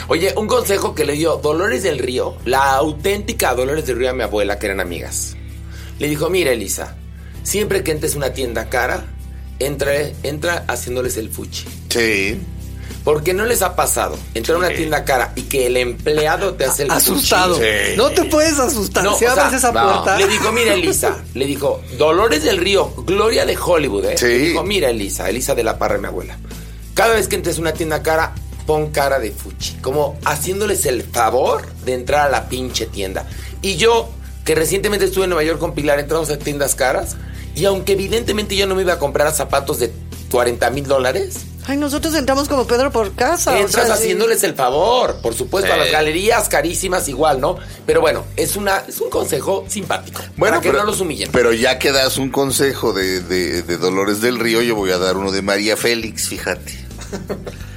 Speaker 2: Oye, un consejo que le dio Dolores del Río, la auténtica Dolores del Río a mi abuela, que eran amigas. Le dijo, mira Elisa, siempre que entres a una tienda cara, entra, entra haciéndoles el fuchi.
Speaker 4: Sí.
Speaker 2: Porque no les ha pasado entrar a una tienda cara y que el empleado te hace el
Speaker 3: Asustado.
Speaker 4: Sí.
Speaker 3: No te puedes asustar.
Speaker 2: No,
Speaker 3: si
Speaker 2: o
Speaker 3: abres
Speaker 2: sea,
Speaker 3: esa
Speaker 4: no.
Speaker 3: puerta.
Speaker 2: Le dijo, mira Elisa, le dijo, Dolores del Río, Gloria de Hollywood, ¿eh?
Speaker 4: Sí.
Speaker 2: Le dijo, mira Elisa, Elisa de la Parra, mi abuela. Cada vez que entres a una tienda cara, pon cara de fuchi. Como haciéndoles el favor de entrar a la pinche tienda. Y yo, que recientemente estuve en Nueva York con Pilar, entramos a tiendas caras. Y aunque evidentemente yo no me iba a comprar zapatos de 40 mil dólares,
Speaker 5: Ay, nosotros entramos como Pedro por casa. o
Speaker 2: entras
Speaker 5: sí.
Speaker 2: haciéndoles el favor. Por supuesto, a las galerías carísimas igual, ¿no? Pero bueno, es, una, es un consejo simpático. para que no los humillen.
Speaker 4: Pero ya que das un consejo de, de- de Dolores del Río, yo voy a dar uno de María Félix, fíjate.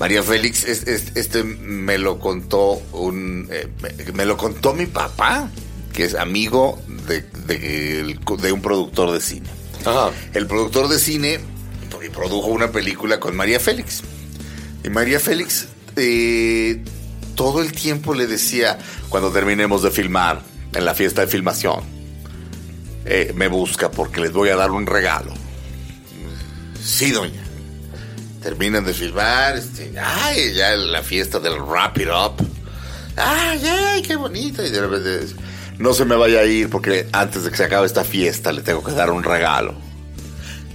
Speaker 4: María Félix, es- es- este me lo contó un, eh, me, me lo contó mi papá, que es amigo de, de- el- de un productor de cine.
Speaker 2: Ajá.
Speaker 4: El productor de cine produjo una película con María Félix. Y María Félix eh, todo el tiempo le decía, cuando terminemos de filmar, en la fiesta de filmación, eh, me busca porque les voy a dar un regalo. Sí, doña. Terminan de filmar, este, ay, ya la fiesta del Wrap It Up. Ay, ay, qué bonito. Y de repente, no se me vaya a ir porque antes de que se acabe esta fiesta le tengo que dar un regalo.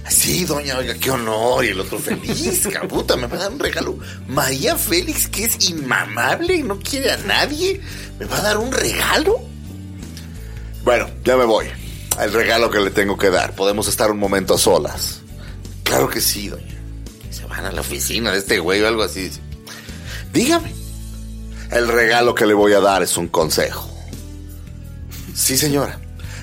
Speaker 4: Sí, doña, oiga, qué honor. Y el otro feliz, caputa, me va a dar un regalo. María Félix, que es inmamable y no quiere a nadie, ¿me va a dar un regalo? Bueno, ya me voy. El regalo que le tengo que dar. Podemos estar un momento a solas. Claro que sí, doña. Se van a la oficina de este güey o algo así. Dígame. El regalo que le voy a dar es un consejo. Sí, señora.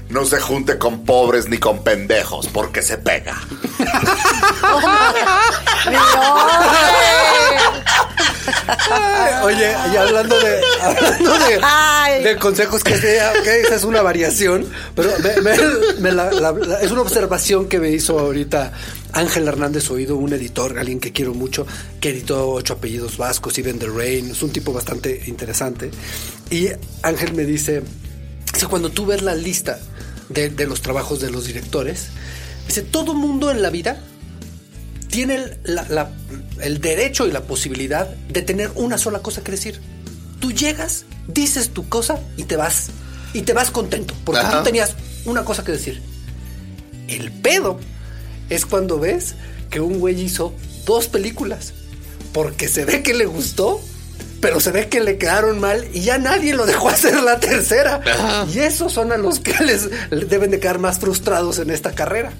Speaker 4: No se junte con pobres ni con pendejos porque se pega.
Speaker 3: Oye, y hablando de, hablando de,
Speaker 5: Ay.
Speaker 3: de consejos que sea, esa es una variación, pero me- me- me la- la- la- es una observación que me hizo ahorita Ángel Hernández Oído, un editor, alguien que quiero mucho, que editó ocho apellidos vascos, Even the Rain, es un tipo bastante interesante. Y Ángel me dice, dice, cuando tú ves la lista de, de los trabajos de los directores, dice, todo mundo en la vida tiene el, la- la- el derecho y la posibilidad de tener una sola cosa que decir. Tú llegas, dices tu cosa y te vas. Y te vas contento, porque
Speaker 4: Ajá.
Speaker 3: tú tenías una cosa que decir. El pedo es cuando ves que un güey hizo dos películas, porque se ve que le gustó, pero se ve que le quedaron mal y ya nadie lo dejó hacer la tercera. Y esos son a los que les deben de quedar más frustrados en esta carrera.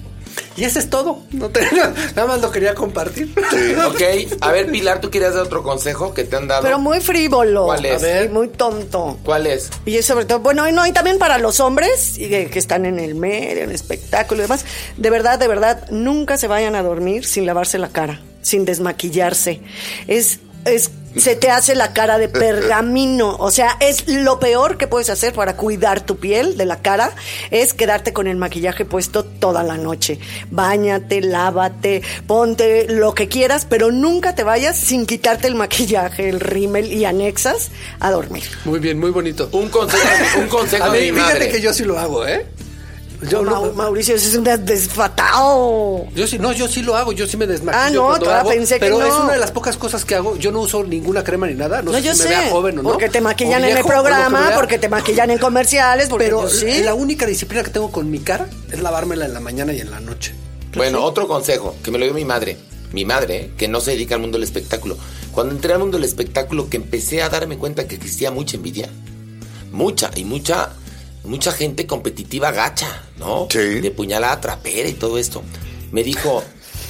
Speaker 3: Y ese es todo. No te- nada más lo quería compartir.
Speaker 2: Ok, a ver, Pilar, ¿tú querías dar otro consejo que te han dado?
Speaker 5: Pero muy frívolo.
Speaker 2: ¿Cuál es?
Speaker 5: A ver. Muy tonto.
Speaker 2: ¿Cuál es?
Speaker 5: Y es sobre todo, bueno, y no, y también para los hombres y que, que están en el medio, en el espectáculo y demás, de verdad, de verdad, nunca se vayan a dormir sin lavarse la cara, sin desmaquillarse. Es, es, se te hace la cara de pergamino. O sea, es lo peor que puedes hacer para cuidar tu piel de la cara, es quedarte con el maquillaje puesto toda la noche. Báñate, lávate, ponte lo que quieras, pero nunca te vayas sin quitarte el maquillaje, el rímel y anexas a dormir.
Speaker 3: Muy bien, muy bonito.
Speaker 2: Un consejo, un consejo
Speaker 3: A
Speaker 2: de
Speaker 3: mí,
Speaker 2: mi
Speaker 3: fíjate
Speaker 2: madre.
Speaker 3: que yo sí lo hago, ¿eh? Yo no,
Speaker 5: Mauricio, ese es un desfatado.
Speaker 3: yo sí, no, yo sí lo hago, yo sí me desmaquillo
Speaker 5: Ah, no, todavía
Speaker 3: hago,
Speaker 5: pensé que
Speaker 3: pero es una de las pocas cosas que hago. Yo no uso ninguna crema ni nada, no,
Speaker 5: No,
Speaker 3: sé
Speaker 5: yo
Speaker 3: si
Speaker 5: sé.
Speaker 3: me vea joven o no.
Speaker 5: Porque te maquillan en el programa, porque te maquillan en comerciales,
Speaker 3: Pero
Speaker 5: sí.
Speaker 3: la única disciplina que tengo con mi cara es lavármela en la mañana y en la noche.
Speaker 2: Bueno, otro consejo que me lo dio mi madre. Mi madre, ¿eh? que no se dedica al mundo del espectáculo. Cuando entré al mundo del espectáculo, que empecé a darme cuenta que existía mucha envidia. Mucha, y mucha, mucha gente competitiva gacha, ¿no?
Speaker 4: Sí.
Speaker 2: De puñalada trapera y todo esto. Me dijo,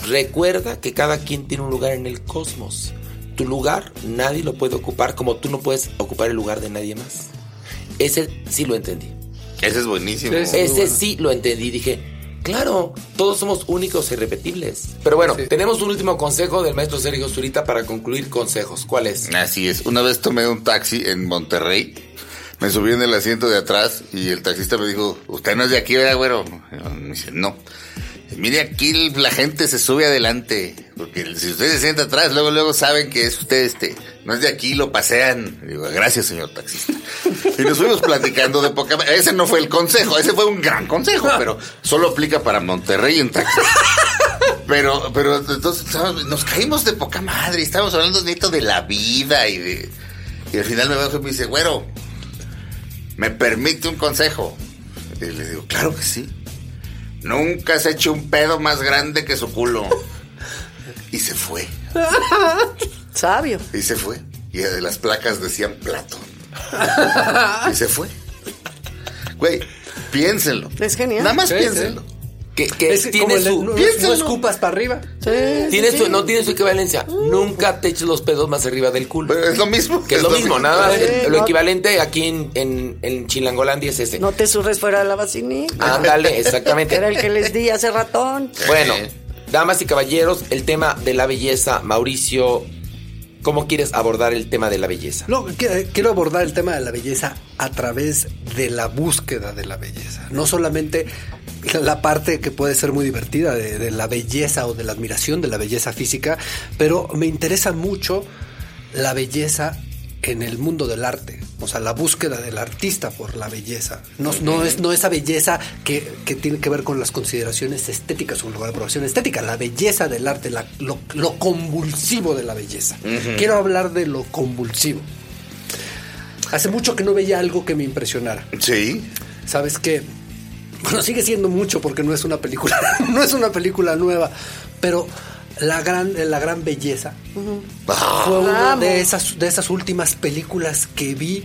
Speaker 2: recuerda que cada quien tiene un lugar en el cosmos. Tu lugar nadie lo puede ocupar como tú no puedes ocupar el lugar de nadie más. Ese sí lo entendí.
Speaker 4: Ese es buenísimo.
Speaker 3: Sí.
Speaker 2: Ese
Speaker 3: bueno.
Speaker 2: sí lo entendí. Dije, claro, todos somos únicos e irrepetibles. Pero bueno,
Speaker 3: Sí.
Speaker 2: tenemos un último consejo del maestro Sergio Zurita para concluir consejos. ¿Cuál es?
Speaker 4: Así es. Una vez tomé un taxi en Monterrey. Me subí en el asiento de atrás y el taxista me dijo, ¿usted no es de aquí, verdad, güero? Me dice, no. Mire, aquí la gente se sube adelante. Porque si usted se sienta atrás, luego, luego saben que es usted, este, no es de aquí, lo pasean. Digo, gracias, señor taxista. Y nos fuimos platicando de poca... Ese no fue el consejo, ese fue un gran consejo, pero solo aplica para Monterrey en taxi. Pero, pero entonces nos caímos de poca madre, estábamos hablando neto de la vida y de. Y al final me bajo y me dice, güero, ¿me permite un consejo? Y le digo, claro que sí. Nunca has hecho un pedo más grande que su culo. Y se fue.
Speaker 5: Sabio.
Speaker 4: Y se fue. Y de las placas decían Platón. Y se fue. Güey, piénsenlo.
Speaker 5: Es genial.
Speaker 4: Nada más
Speaker 3: Sí,
Speaker 4: piénsenlo.
Speaker 2: Que, que
Speaker 3: Es como
Speaker 2: tiene
Speaker 3: el
Speaker 2: su,
Speaker 3: no, escupas para arriba.
Speaker 5: Sí,
Speaker 2: tiene
Speaker 5: sí,
Speaker 2: su-
Speaker 5: sí.
Speaker 2: no tiene su equivalencia. Nunca te eches los pedos más arriba del culo.
Speaker 4: Pero es lo mismo.
Speaker 2: Que es lo mismo, nada. Lo
Speaker 5: no-
Speaker 2: equivalente aquí en, en, en Chilangolandia es ese.
Speaker 5: No te surres fuera de la vacinita.
Speaker 2: Ándale, exactamente.
Speaker 5: Era el que les di hace ratón.
Speaker 2: Bueno, damas y caballeros, el tema de la belleza, Mauricio, ¿cómo quieres abordar el tema de la belleza?
Speaker 3: No, que- quiero abordar el tema de la belleza a través de la búsqueda de la belleza. No solamente la parte que puede ser muy divertida de, de la belleza o de la admiración de la belleza física, pero me interesa mucho la belleza en el mundo del arte, o sea, la búsqueda del artista por la belleza. No, no es no esa belleza que, que tiene que ver con las consideraciones estéticas o la aprobación estética, la belleza del arte, la- lo, lo convulsivo de la belleza. Quiero hablar de lo convulsivo. Hace mucho que no veía algo que me impresionara.
Speaker 4: Sí.
Speaker 3: ¿Sabes qué? Bueno, sigue siendo mucho porque no es una película, no es una película nueva, pero la gran, la gran belleza fue una
Speaker 5: Vamos.
Speaker 3: de esas, de esas últimas películas que vi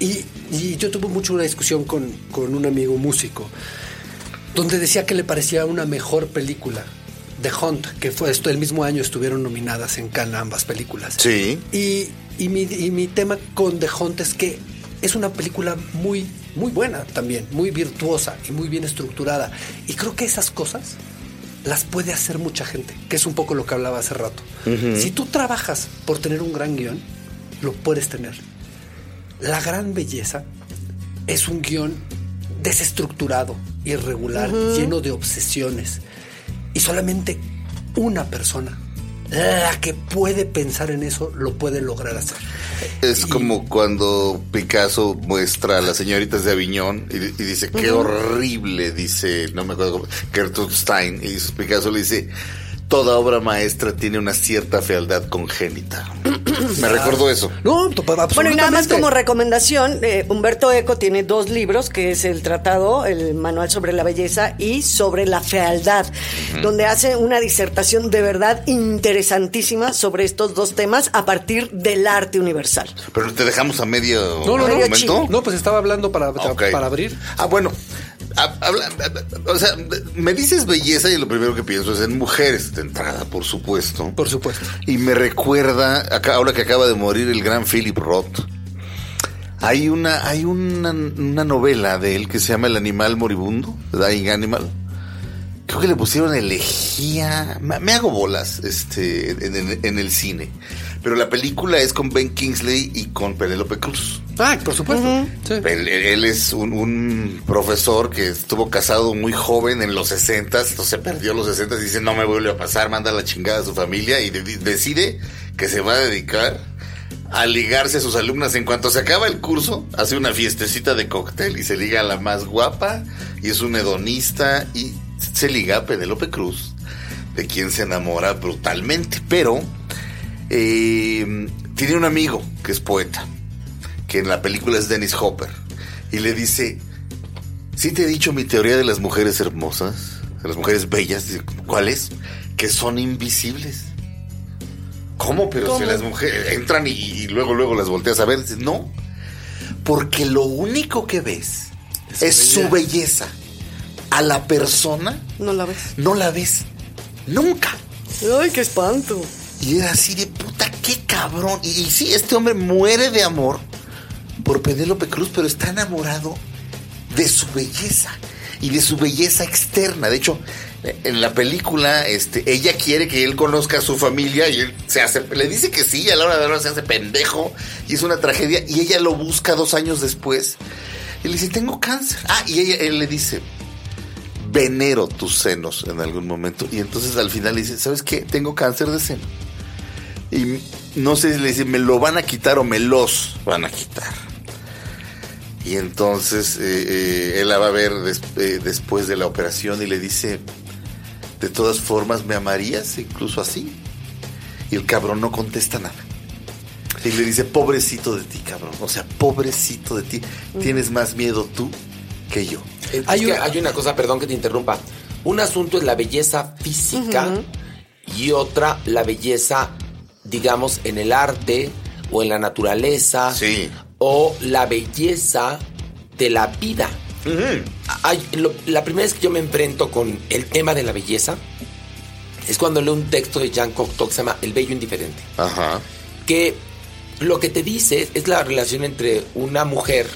Speaker 3: Y, y yo tuve mucho una discusión con, con un amigo músico, donde decía que le parecía una mejor película. The Hunt, que fue esto el mismo año estuvieron nominadas en Cannes ambas películas.
Speaker 4: Sí.
Speaker 3: Y, y mi, y mi tema con The Hunt es que es una película muy, muy buena también, muy virtuosa y muy bien estructurada. Y creo que esas cosas las puede hacer mucha gente, que es un poco lo que hablaba hace rato. Si tú trabajas por tener un gran guion, lo puedes tener. La gran belleza es un guion desestructurado, irregular, lleno de obsesiones. Y solamente una persona, la que puede pensar en eso, lo puede lograr hacer.
Speaker 4: Es
Speaker 3: Y-
Speaker 4: como cuando Picasso muestra a las señoritas de Aviñón y, y dice, qué horrible, dice, no me acuerdo, Gertrude Stein, y Picasso le dice, toda obra maestra tiene una cierta fealdad congénita. me recordó eso.
Speaker 3: No.
Speaker 5: Bueno, y nada más como recomendación, eh, Humberto Eco tiene dos libros, que es el tratado, el manual sobre la belleza y sobre la fealdad, donde hace una disertación de verdad interesantísima sobre estos dos temas a partir del arte universal.
Speaker 4: Pero te dejamos a medio
Speaker 3: No, no, no.
Speaker 4: Momento.
Speaker 3: No, pues estaba hablando para, para abrir.
Speaker 4: Ah, bueno. Ha- habla- o sea, me dices belleza y lo primero que pienso es en mujeres de entrada, por supuesto.
Speaker 3: Por supuesto.
Speaker 4: Y me recuerda, acá, ahora que acaba de morir el gran Philip Roth, hay una, hay una, una novela de él que se llama El animal moribundo, Dying Animal. Creo que le pusieron elegía. Me, hago bolas este, en, en- en el cine. Pero la película es con Ben Kingsley y con Penélope Cruz.
Speaker 3: Ah, por supuesto. Sí.
Speaker 4: Él, él es un, un profesor que estuvo casado muy joven en los 60, entonces se perdió los 60 y dice no me vuelve a pasar, manda la chingada a su familia y de- decide que se va a dedicar a ligarse a sus alumnas. En cuanto se acaba el curso, hace una fiestecita de cóctel y se liga a la más guapa y es un hedonista y se liga a Penélope Cruz, de quien se enamora brutalmente, pero eh, tiene un amigo que es poeta que en la película es Dennis Hopper, y le dice, ¿sí te he dicho mi teoría de las mujeres hermosas? De las mujeres bellas, ¿cuál es? Que son invisibles. ¿Cómo? Pero si las mujeres entran y, y luego, luego las volteas a ver, no, porque lo único que ves es, su belleza. A la persona
Speaker 5: ¿No la ves?
Speaker 4: no la ves nunca.
Speaker 5: Ay, qué espanto.
Speaker 4: Y era así de puta, qué cabrón. Y, y sí, este hombre muere de amor por Penélope Cruz, pero está enamorado de su belleza y de su belleza externa. De hecho, en la película, este, ella quiere que él conozca a su familia y él se hace, le dice que sí, a la hora de la hora se hace pendejo y es una tragedia. Y ella lo busca dos años después y le dice, tengo cáncer. Ah, y ella, él le dice, venero tus senos en algún momento. Y entonces al final le dice, ¿sabes qué? Tengo cáncer de seno. Y no sé si le dice, me lo van a quitar o me los van a quitar. Y entonces eh, eh, él la va a ver des- eh, después de la operación y le dice, de todas formas, ¿me amarías incluso así? Y el cabrón no contesta nada. Y le dice, pobrecito de ti, cabrón. O sea, pobrecito de ti. Tienes más miedo tú que yo.
Speaker 2: Es
Speaker 3: Hay
Speaker 2: que
Speaker 3: una-
Speaker 2: hay una cosa, perdón que te interrumpa. Un asunto es la belleza física y otra la belleza, digamos, en el arte o en la naturaleza
Speaker 4: Sí.
Speaker 2: o la belleza de la vida. Hay- lo- la primera vez que yo me enfrento con el tema de la belleza es cuando leo un texto de Jean Cocteau que se llama El bello indiferente
Speaker 4: Ajá.
Speaker 2: que lo que te dice es la relación entre una mujer,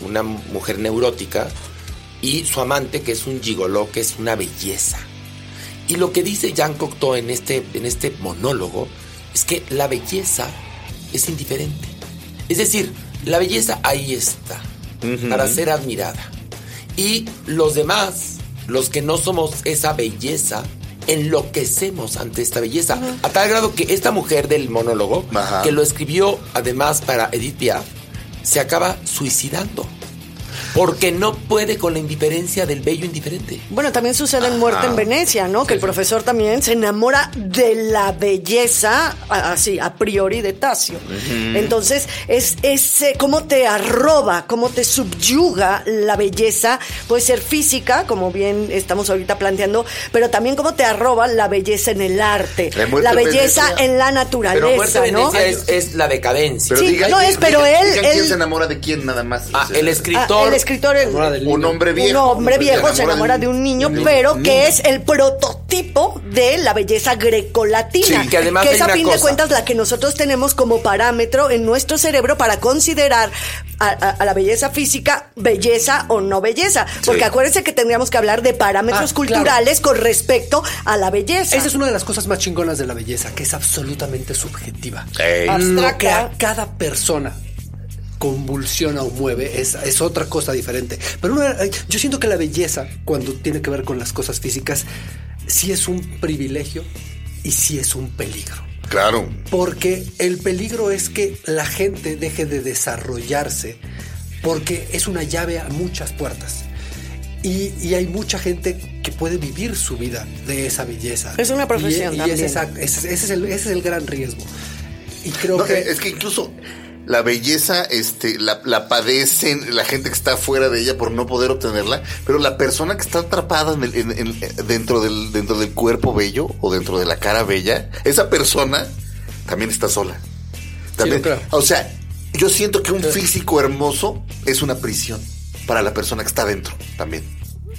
Speaker 2: una mujer neurótica, y su amante, que es un gigoló, que es una belleza. Y lo que dice Jean Cocteau en este, en este monólogo es que la belleza es indiferente. Es decir, la belleza ahí está, para ser admirada. Y los demás, los que no somos esa belleza, enloquecemos ante esta belleza. A tal grado que esta mujer del monólogo,
Speaker 4: Ajá.
Speaker 2: que lo escribió además para Edith Piaf, se acaba suicidando. Porque no puede con la indiferencia del bello indiferente.
Speaker 5: Bueno, también sucede en Muerte en Venecia, ¿no? Que el profesor también se enamora de la belleza, así, a priori de Tasio. Entonces, es ese, cómo te arroba, cómo te subyuga la belleza, puede ser física, como bien estamos ahorita planteando, pero también cómo te arroba la belleza en el arte,
Speaker 4: La Muerte
Speaker 5: la
Speaker 4: en
Speaker 5: belleza
Speaker 4: Venecia.
Speaker 5: en la
Speaker 2: Pero
Speaker 5: naturaleza,
Speaker 2: Muerte de
Speaker 5: ¿no?
Speaker 2: Venecia es, es la decadencia.
Speaker 5: Sí, no es, pero él- él-
Speaker 4: quién se enamora de quién nada más.
Speaker 2: Ah,
Speaker 4: O sea,
Speaker 2: el
Speaker 5: Ah,
Speaker 2: escritor.
Speaker 5: el escritor, el-
Speaker 4: Un hombre viejo.
Speaker 5: Un hombre viejo se enamora de un niño, pero
Speaker 4: niño.
Speaker 5: que es el prototipo de la belleza grecolatina.
Speaker 2: Sí, que además
Speaker 5: que es a fin de cuentas la que nosotros tenemos como parámetro en nuestro cerebro para considerar a, a- a la belleza física belleza o no belleza. Porque acuérdense que tendríamos que hablar de parámetros
Speaker 3: Ah,
Speaker 5: culturales con respecto a la belleza.
Speaker 3: Esa es una de las cosas más chingonas de la belleza, que es absolutamente subjetiva.
Speaker 4: Ey.
Speaker 3: Lo
Speaker 5: Abstracta.
Speaker 3: que a cada persona convulsiona o mueve es, es otra cosa diferente. Pero una- yo siento que la belleza, cuando tiene que ver con las cosas físicas, sí es un privilegio y sí es un peligro.
Speaker 4: Claro.
Speaker 3: Porque el peligro es que la gente deje de desarrollarse porque es una llave a muchas puertas. Y, y hay mucha gente que puede vivir su vida de esa belleza.
Speaker 5: Es una profesión
Speaker 3: Y, y
Speaker 5: también.
Speaker 3: ese, es, ese es el, ese es el gran riesgo. Y creo
Speaker 4: No,
Speaker 3: que...
Speaker 4: es que incluso la belleza este, la, la padecen la gente que está fuera de ella por no poder obtenerla, pero la persona que está atrapada en el- en- en- dentro, del, dentro del cuerpo bello o dentro de la cara bella, esa persona también está sola. También. O sea, yo siento que un físico hermoso es una prisión para la persona que está dentro también.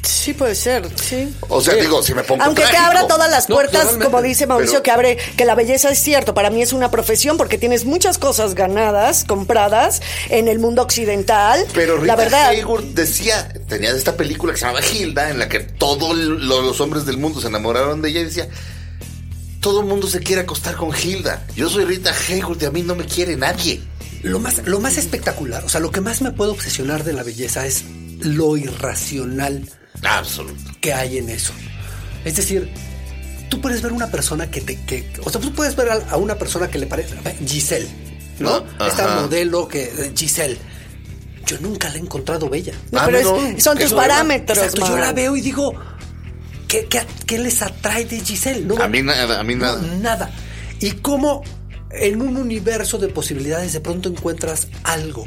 Speaker 5: Sí, puede ser, sí.
Speaker 4: O sea, digo, si me pongo
Speaker 5: Aunque te
Speaker 4: trágico.
Speaker 5: abra todas las puertas, como dice Mauricio,
Speaker 4: Pero-
Speaker 5: que abre, que la belleza es cierto. Para mí es una profesión porque tienes muchas cosas ganadas, compradas en el mundo occidental.
Speaker 4: Pero Rita
Speaker 5: la verdad.
Speaker 4: Hayworth decía, tenía esta película que se llamaba Hilda, en la que todos lo- los hombres del mundo se enamoraron de ella y decía, todo el mundo se quiere acostar con Hilda. Yo soy Rita Hayworth y a mí no me quiere nadie.
Speaker 3: Lo más, lo más espectacular, o sea, lo que más me puede obsesionar de la belleza es lo irracional
Speaker 4: Absoluto.
Speaker 3: que hay en eso. Es decir, tú puedes ver una persona que te... Que, o sea, tú puedes ver a, a una persona que le parece... Giselle, ¿no?
Speaker 4: Ah,
Speaker 3: Esta modelo que... eh, Giselle. Yo nunca la he encontrado bella.
Speaker 5: No,
Speaker 4: Ah,
Speaker 5: pero es-
Speaker 4: no,
Speaker 5: son tus parámetros,
Speaker 3: Exacto, yo la veo y digo... ¿Qué, qué, qué les atrae de Giselle? No,
Speaker 4: A mí nada, a mí
Speaker 3: no,
Speaker 4: nada.
Speaker 3: nada. Y cómo en un universo de posibilidades de pronto encuentras algo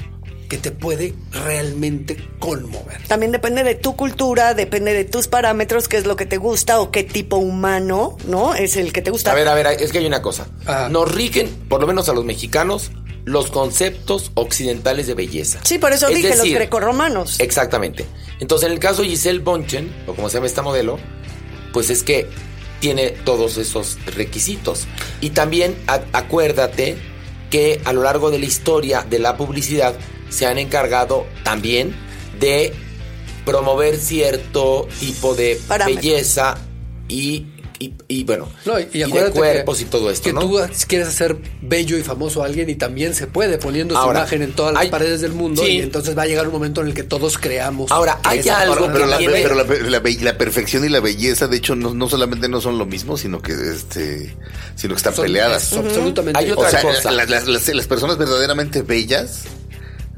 Speaker 3: que te puede realmente conmover.
Speaker 5: También depende de tu cultura, depende de tus parámetros, qué es lo que te gusta o qué tipo humano, ¿no? Es el que te gusta.
Speaker 2: A ver, a ver, es que hay una cosa.
Speaker 3: Ajá.
Speaker 2: Nos rigen, por lo menos a los mexicanos, los conceptos occidentales de belleza.
Speaker 5: Sí, por eso
Speaker 2: Es
Speaker 5: dije los
Speaker 2: decir,
Speaker 5: grecorromanos.
Speaker 2: Exactamente. Entonces, en el caso de Giselle Bonchen, o como se llama esta modelo, pues es que tiene todos esos requisitos. Y también acuérdate que a lo largo de la historia de la publicidad se han encargado también de promover cierto tipo de belleza y, y, y, bueno,
Speaker 3: No, y, y
Speaker 2: y de
Speaker 3: acuérdate
Speaker 2: cuerpos
Speaker 3: que,
Speaker 2: y todo esto,
Speaker 3: que
Speaker 2: ¿no?
Speaker 3: tú quieres hacer bello y famoso a alguien y también se puede poniendo su imagen en todas las
Speaker 2: hay-
Speaker 3: paredes del mundo
Speaker 2: sí.
Speaker 3: y entonces va a llegar un momento en el que todos creamos.
Speaker 2: Ahora, hay algo
Speaker 4: Pero, la,
Speaker 2: tiene-
Speaker 4: pero la, la la perfección y la belleza, de hecho, no, no solamente no son lo mismo, sino que este, sino que están
Speaker 3: son-
Speaker 4: peleadas.
Speaker 3: es absolutamente.
Speaker 2: Hay otra
Speaker 4: o sea,
Speaker 2: cosa.
Speaker 4: la- las, las- las personas verdaderamente bellas,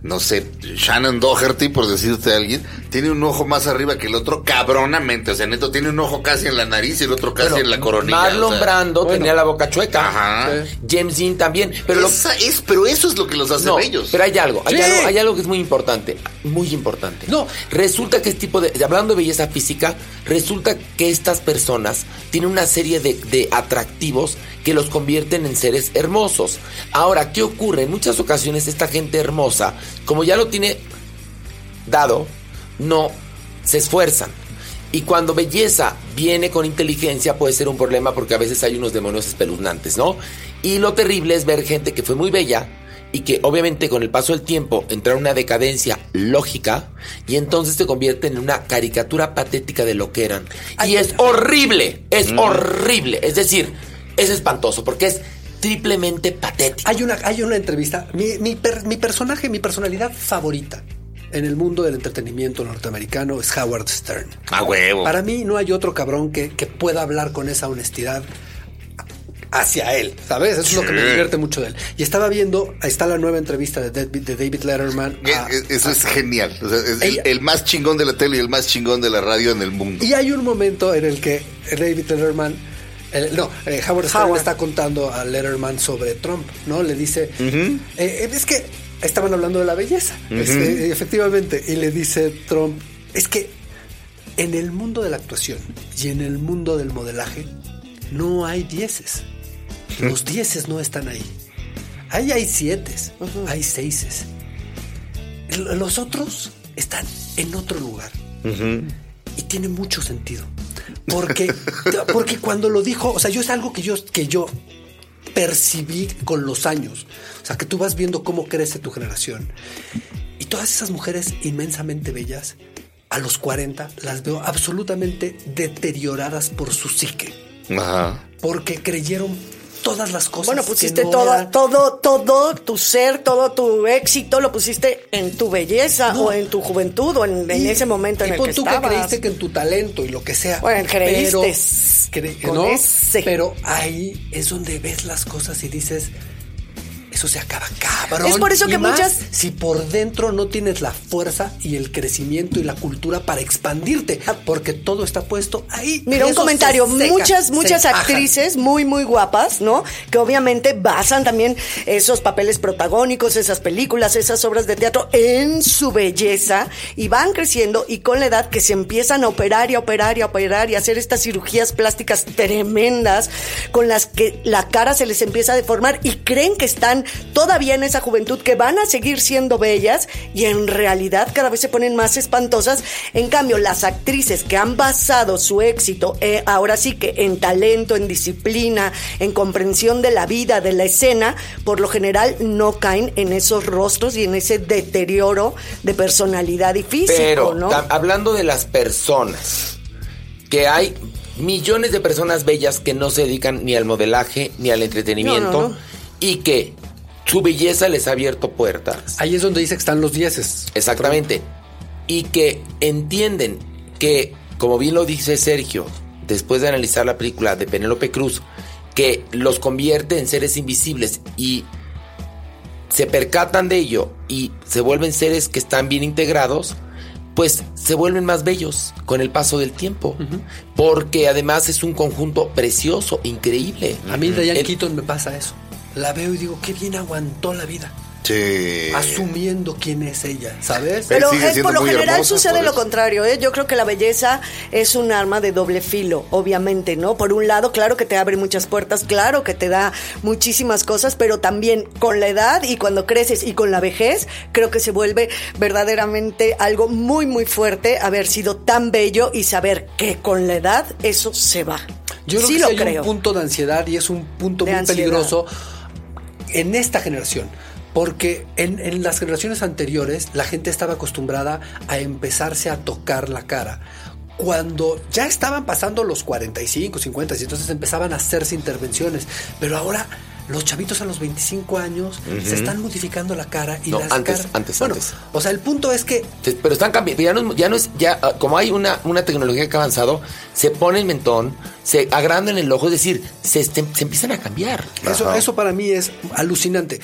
Speaker 4: no sé, Shannon Doherty, por decirte a alguien, tiene un ojo más arriba que el otro cabronamente. O sea, neto, tiene un ojo casi en la nariz y el otro casi
Speaker 2: Bueno,
Speaker 4: en la coronilla.
Speaker 2: Marlon
Speaker 4: o sea.
Speaker 2: Brando
Speaker 3: bueno.
Speaker 2: tenía la boca chueca.
Speaker 4: Ajá.
Speaker 3: Sí.
Speaker 2: James Dean también. Pero lo-
Speaker 4: es, pero eso es lo que los hace
Speaker 2: no,
Speaker 4: bellos.
Speaker 2: pero hay algo, hay
Speaker 3: Sí.
Speaker 2: algo, hay algo que es muy importante, muy importante.
Speaker 3: No.
Speaker 2: Resulta que este tipo de, hablando de belleza física, resulta que estas personas tienen una serie de, de atractivos que los convierten en seres hermosos. Ahora, ¿qué ocurre? En muchas ocasiones esta gente hermosa, como ya lo tiene dado, no se esfuerzan. Y cuando belleza viene con inteligencia puede ser un problema porque a veces hay unos demonios espeluznantes, ¿no? Y lo terrible es ver gente que fue muy bella y que obviamente con el paso del tiempo entra en una decadencia lógica y entonces se convierten en una caricatura patética de lo que eran. Y es horrible, es horrible. Es decir, es espantoso porque es triplemente patético.
Speaker 3: Hay una, hay una entrevista. Mi, mi, per- mi personaje, mi personalidad favorita en el mundo del entretenimiento norteamericano es Howard Stern.
Speaker 4: A huevo.
Speaker 3: Para mí no hay otro cabrón que, que pueda hablar con esa honestidad hacia él, ¿sabes? Eso es lo que me divierte mucho de él. Y estaba viendo, ahí está la nueva entrevista de David, de David Letterman. A-
Speaker 4: Eso es genial. O sea, es el, el más chingón de la tele y el más chingón de la radio en el mundo.
Speaker 3: Y hay un momento en el que David Letterman, el- no, eh, Howard Stern
Speaker 5: Howard.
Speaker 3: está contando a Letterman sobre Trump, ¿no? Le dice, eh, eh, es que estaban hablando de la belleza, este, efectivamente, y le dice Trump, es que en el mundo de la actuación y en el mundo del modelaje no hay dieces. Los dieces no están ahí. Ahí hay siete, hay seises. Los otros están en otro lugar. Y tiene mucho sentido. Porque, porque cuando lo dijo, o sea, yo es algo que yo, que yo percibí con los años. O sea, que tú vas viendo cómo crece tu generación. Y todas esas mujeres inmensamente bellas, a los 40, las veo absolutamente deterioradas por su psique.
Speaker 4: Ajá.
Speaker 3: Porque creyeron todas las cosas.
Speaker 5: Bueno,
Speaker 3: que
Speaker 5: pusiste
Speaker 3: no
Speaker 5: todo,
Speaker 3: eran.
Speaker 5: todo, todo tu ser, todo tu éxito, lo pusiste en tu belleza
Speaker 3: No.
Speaker 5: o en tu juventud o en, ese momento en el que
Speaker 3: tú
Speaker 5: estabas.
Speaker 3: que creíste que en tu talento y lo que sea.
Speaker 5: Bueno, creíste
Speaker 3: Pero, cre-
Speaker 5: con
Speaker 3: ¿no?
Speaker 5: ese.
Speaker 3: pero ahí es donde ves las cosas y dices. Eso se acaba cabrón.
Speaker 5: Es por eso
Speaker 3: Y
Speaker 5: que
Speaker 3: más
Speaker 5: muchas-
Speaker 3: Si por dentro no tienes la fuerza y el crecimiento y la cultura para expandirte, porque todo está puesto ahí.
Speaker 5: Ah. Mira, un comentario.
Speaker 3: se seca,
Speaker 5: muchas, muchas
Speaker 3: bajan.
Speaker 5: actrices muy, muy guapas, ¿no? Que obviamente basan también esos papeles protagónicos, esas películas, esas obras de teatro en su belleza y van creciendo y con la edad que se empiezan a operar y a operar y a operar y a hacer estas cirugías plásticas tremendas con las que la cara se les empieza a deformar y creen que están todavía en esa juventud, que van a seguir siendo bellas y en realidad cada vez se ponen más espantosas. En cambio, las actrices que han basado su éxito, eh, ahora sí que en talento, en disciplina, en comprensión de la vida, de la escena, por lo general no caen en esos rostros y en ese deterioro de personalidad y físico,
Speaker 2: Pero
Speaker 5: ¿no?
Speaker 2: hablando de las personas, que hay millones de personas bellas que no se dedican ni al modelaje ni al entretenimiento
Speaker 5: No, no, no.
Speaker 2: y que su belleza les ha abierto puertas.
Speaker 3: Ahí es donde dice que están los dieces.
Speaker 2: Exactamente. Y que entienden que, como bien lo dice Sergio, después de analizar la película de Penélope Cruz, que los convierte en seres invisibles y se percatan de ello y se vuelven seres que están bien integrados, pues se vuelven más bellos con el paso del tiempo. Porque además es un conjunto precioso, increíble.
Speaker 3: A mí Diane
Speaker 2: El-
Speaker 3: Keaton me pasa eso. La veo y digo, qué bien aguantó la vida.
Speaker 4: Sí.
Speaker 3: Asumiendo quién es ella, ¿sabes?
Speaker 4: Pero
Speaker 5: es, por lo general
Speaker 4: hermosa,
Speaker 5: sucede lo contrario, ¿eh? Yo creo que la belleza es un arma de doble filo, obviamente, ¿no? Por un lado, claro que te abre muchas puertas, claro que te da muchísimas cosas, pero también con la edad y cuando creces y con la vejez, creo que se vuelve verdaderamente algo muy, muy fuerte haber sido tan bello y saber que con la edad eso se va.
Speaker 3: Yo creo
Speaker 5: sí
Speaker 3: que
Speaker 5: lo
Speaker 3: sí hay
Speaker 5: creo.
Speaker 3: un punto de ansiedad y es un punto
Speaker 5: De
Speaker 3: muy
Speaker 5: ansiedad.
Speaker 3: peligroso en esta generación. Porque en, en las generaciones anteriores la gente estaba acostumbrada a empezarse a tocar la cara. Cuando ya estaban pasando los 45, 50, y entonces empezaban a hacerse intervenciones. Pero ahora los chavitos a los 25 años se están modificando la cara y
Speaker 2: No,
Speaker 3: las
Speaker 2: antes,
Speaker 3: caras-
Speaker 2: antes,
Speaker 3: Bueno,
Speaker 2: antes.
Speaker 3: O sea, el punto es que
Speaker 2: Pero están cambiando, ya no, es- ya no es, ya, ah, como hay una, una tecnología que ha avanzado, se pone el mentón, se agrandan el ojo, es decir, se, este- se empiezan a cambiar.
Speaker 3: eso,
Speaker 4: Ajá.
Speaker 3: eso para mí es alucinante.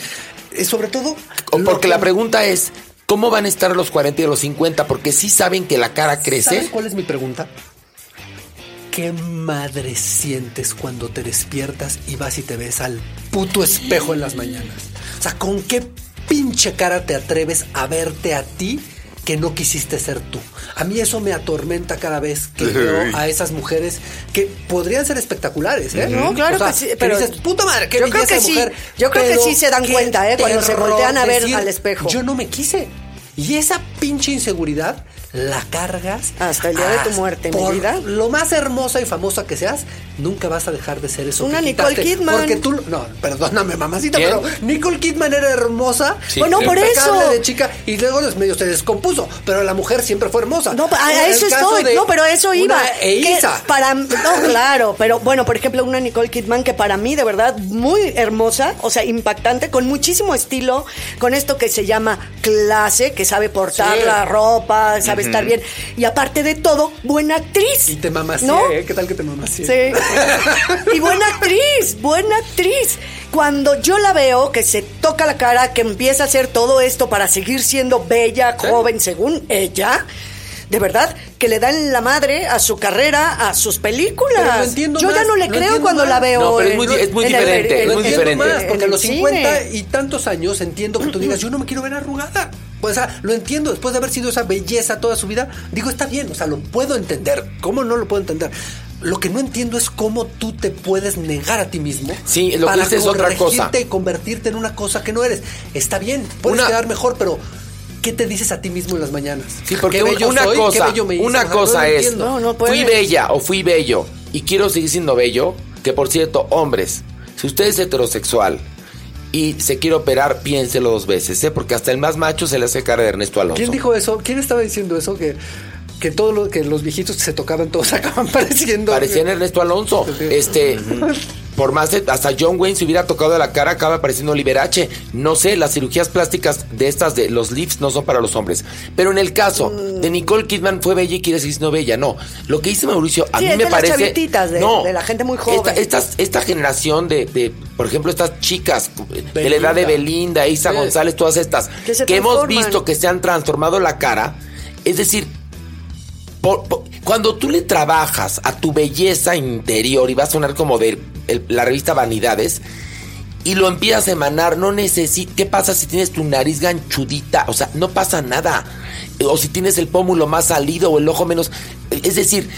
Speaker 3: Eh, sobre todo...
Speaker 2: Porque
Speaker 3: que-
Speaker 2: la pregunta es, ¿cómo van a estar los 40 y los 50? Porque sí saben que la cara
Speaker 3: ¿Sabes
Speaker 2: crece.
Speaker 3: cuál es mi pregunta? ¿Qué madre sientes cuando te despiertas y vas y te ves al puto espejo en las mañanas? O sea, ¿con qué pinche cara te atreves a verte a ti que no quisiste ser tú? A mí eso me atormenta cada vez que veo a esas mujeres que podrían ser espectaculares, ¿eh?
Speaker 5: No, claro
Speaker 3: O sea,
Speaker 5: que sí, pero-
Speaker 3: dices, puta madre, qué
Speaker 5: Yo creo que
Speaker 3: de
Speaker 5: sí,
Speaker 3: mujer.
Speaker 5: yo creo que sí se dan cuenta, ¿eh? Cuando se voltean a ver
Speaker 3: decir,
Speaker 5: al espejo.
Speaker 3: Yo no me quise. Y esa pinche inseguridad la cargas
Speaker 5: Hasta el día de tu muerte, mi
Speaker 3: por
Speaker 5: vida.
Speaker 3: Lo más hermosa y famosa que seas, nunca vas a dejar de ser eso.
Speaker 5: Una
Speaker 3: que
Speaker 5: Nicole
Speaker 3: quitaste.
Speaker 5: Kidman.
Speaker 3: Porque tú, no, perdóname, mamacita,
Speaker 2: ¿Quién?
Speaker 3: pero Nicole Kidman era hermosa.
Speaker 2: Sí,
Speaker 5: Bueno, por eso.
Speaker 3: de chica y luego des- medio se descompuso, pero la mujer siempre fue hermosa.
Speaker 5: No, a, a eso estoy. No, pero a eso iba. Que
Speaker 3: Eiza.
Speaker 5: para no, claro, pero bueno, por ejemplo, una Nicole Kidman que para mí de verdad muy hermosa, o sea, impactante, con muchísimo estilo, con esto que se llama clase, que sabe portar
Speaker 3: Sí.
Speaker 5: la ropa, sabe sabe estar bien. Y aparte de todo, buena actriz.
Speaker 3: Y te mamacié,
Speaker 5: ¿No?
Speaker 3: ¿eh? ¿Qué tal que te mamacié?
Speaker 5: Sí. y buena actriz, buena actriz. Cuando yo la veo que se toca la cara, que empieza a hacer todo esto para seguir siendo bella, joven, según ella, de verdad, que le dan la madre a su carrera, a sus películas.
Speaker 3: Pero lo entiendo
Speaker 5: yo
Speaker 3: más,
Speaker 5: ya no le creo cuando la veo.
Speaker 2: No, pero es muy es
Speaker 5: el-
Speaker 2: diferente,
Speaker 5: en
Speaker 2: es
Speaker 5: el-
Speaker 2: muy
Speaker 3: Lo entiendo
Speaker 2: diferente.
Speaker 3: más, porque a
Speaker 5: en
Speaker 3: los
Speaker 5: el
Speaker 3: 50
Speaker 5: cine.
Speaker 3: y tantos años entiendo que tú digas, yo no me quiero ver arrugada. Pues, o sea, lo entiendo, después de haber sido esa belleza toda su vida, digo, está bien, o sea, lo puedo entender. ¿Cómo no lo puedo entender? Lo que no entiendo es cómo tú te puedes negar a ti mismo
Speaker 2: Sí, lo que
Speaker 3: para
Speaker 2: dices es otra cosa.
Speaker 3: corregirte y convertirte en una cosa que no eres. Está bien, puedes
Speaker 2: Una-
Speaker 3: quedar mejor, pero ¿qué te dices a ti mismo en las mañanas?
Speaker 2: Sí, porque
Speaker 3: Qué bello
Speaker 2: una
Speaker 3: soy, qué
Speaker 2: cosa,
Speaker 3: bello me hice.
Speaker 2: una
Speaker 3: O sea,
Speaker 2: cosa
Speaker 3: no
Speaker 2: es,
Speaker 3: entiendo.
Speaker 5: No, no
Speaker 2: fui bella o fui bello y quiero seguir siendo bello, que por cierto, hombres, si usted es heterosexual y se quiere operar, piénselo dos veces, ¿eh? porque hasta el más macho se le hace cara de Ernesto Alonso.
Speaker 3: ¿Quién dijo eso? ¿Quién estaba diciendo eso? Que, que todo lo que los viejitos que se tocaban todos acaban pareciendo.
Speaker 2: Parecían Ernesto Alonso. Este, por más de, hasta John Wayne se hubiera tocado la cara, acaba pareciendo Liberace. No sé, las cirugías plásticas de estas de los lifts no son para los hombres. Pero en el caso
Speaker 5: Mm.
Speaker 2: de Nicole Kidman fue bella y quiere seguir siendo bella. No, lo que dice Mauricio a
Speaker 5: Sí,
Speaker 2: mí
Speaker 5: es
Speaker 2: me
Speaker 5: de las
Speaker 2: parece
Speaker 5: chavititas, de-
Speaker 2: no,
Speaker 5: de la gente muy joven.
Speaker 2: Esta, esta generación de, de, por ejemplo, estas chicas de la edad de Belinda, Isa
Speaker 3: Sí.
Speaker 2: González, todas estas
Speaker 5: Que se
Speaker 2: hemos visto que se han transformado la cara, es decir, por- cuando tú le trabajas a tu belleza interior y va a sonar como de la revista Vanidades y lo empiezas a emanar, no necesitas. ¿Qué pasa si tienes tu nariz ganchudita? O sea, no pasa nada. O si tienes el pómulo más salido o el ojo menos. Es decir,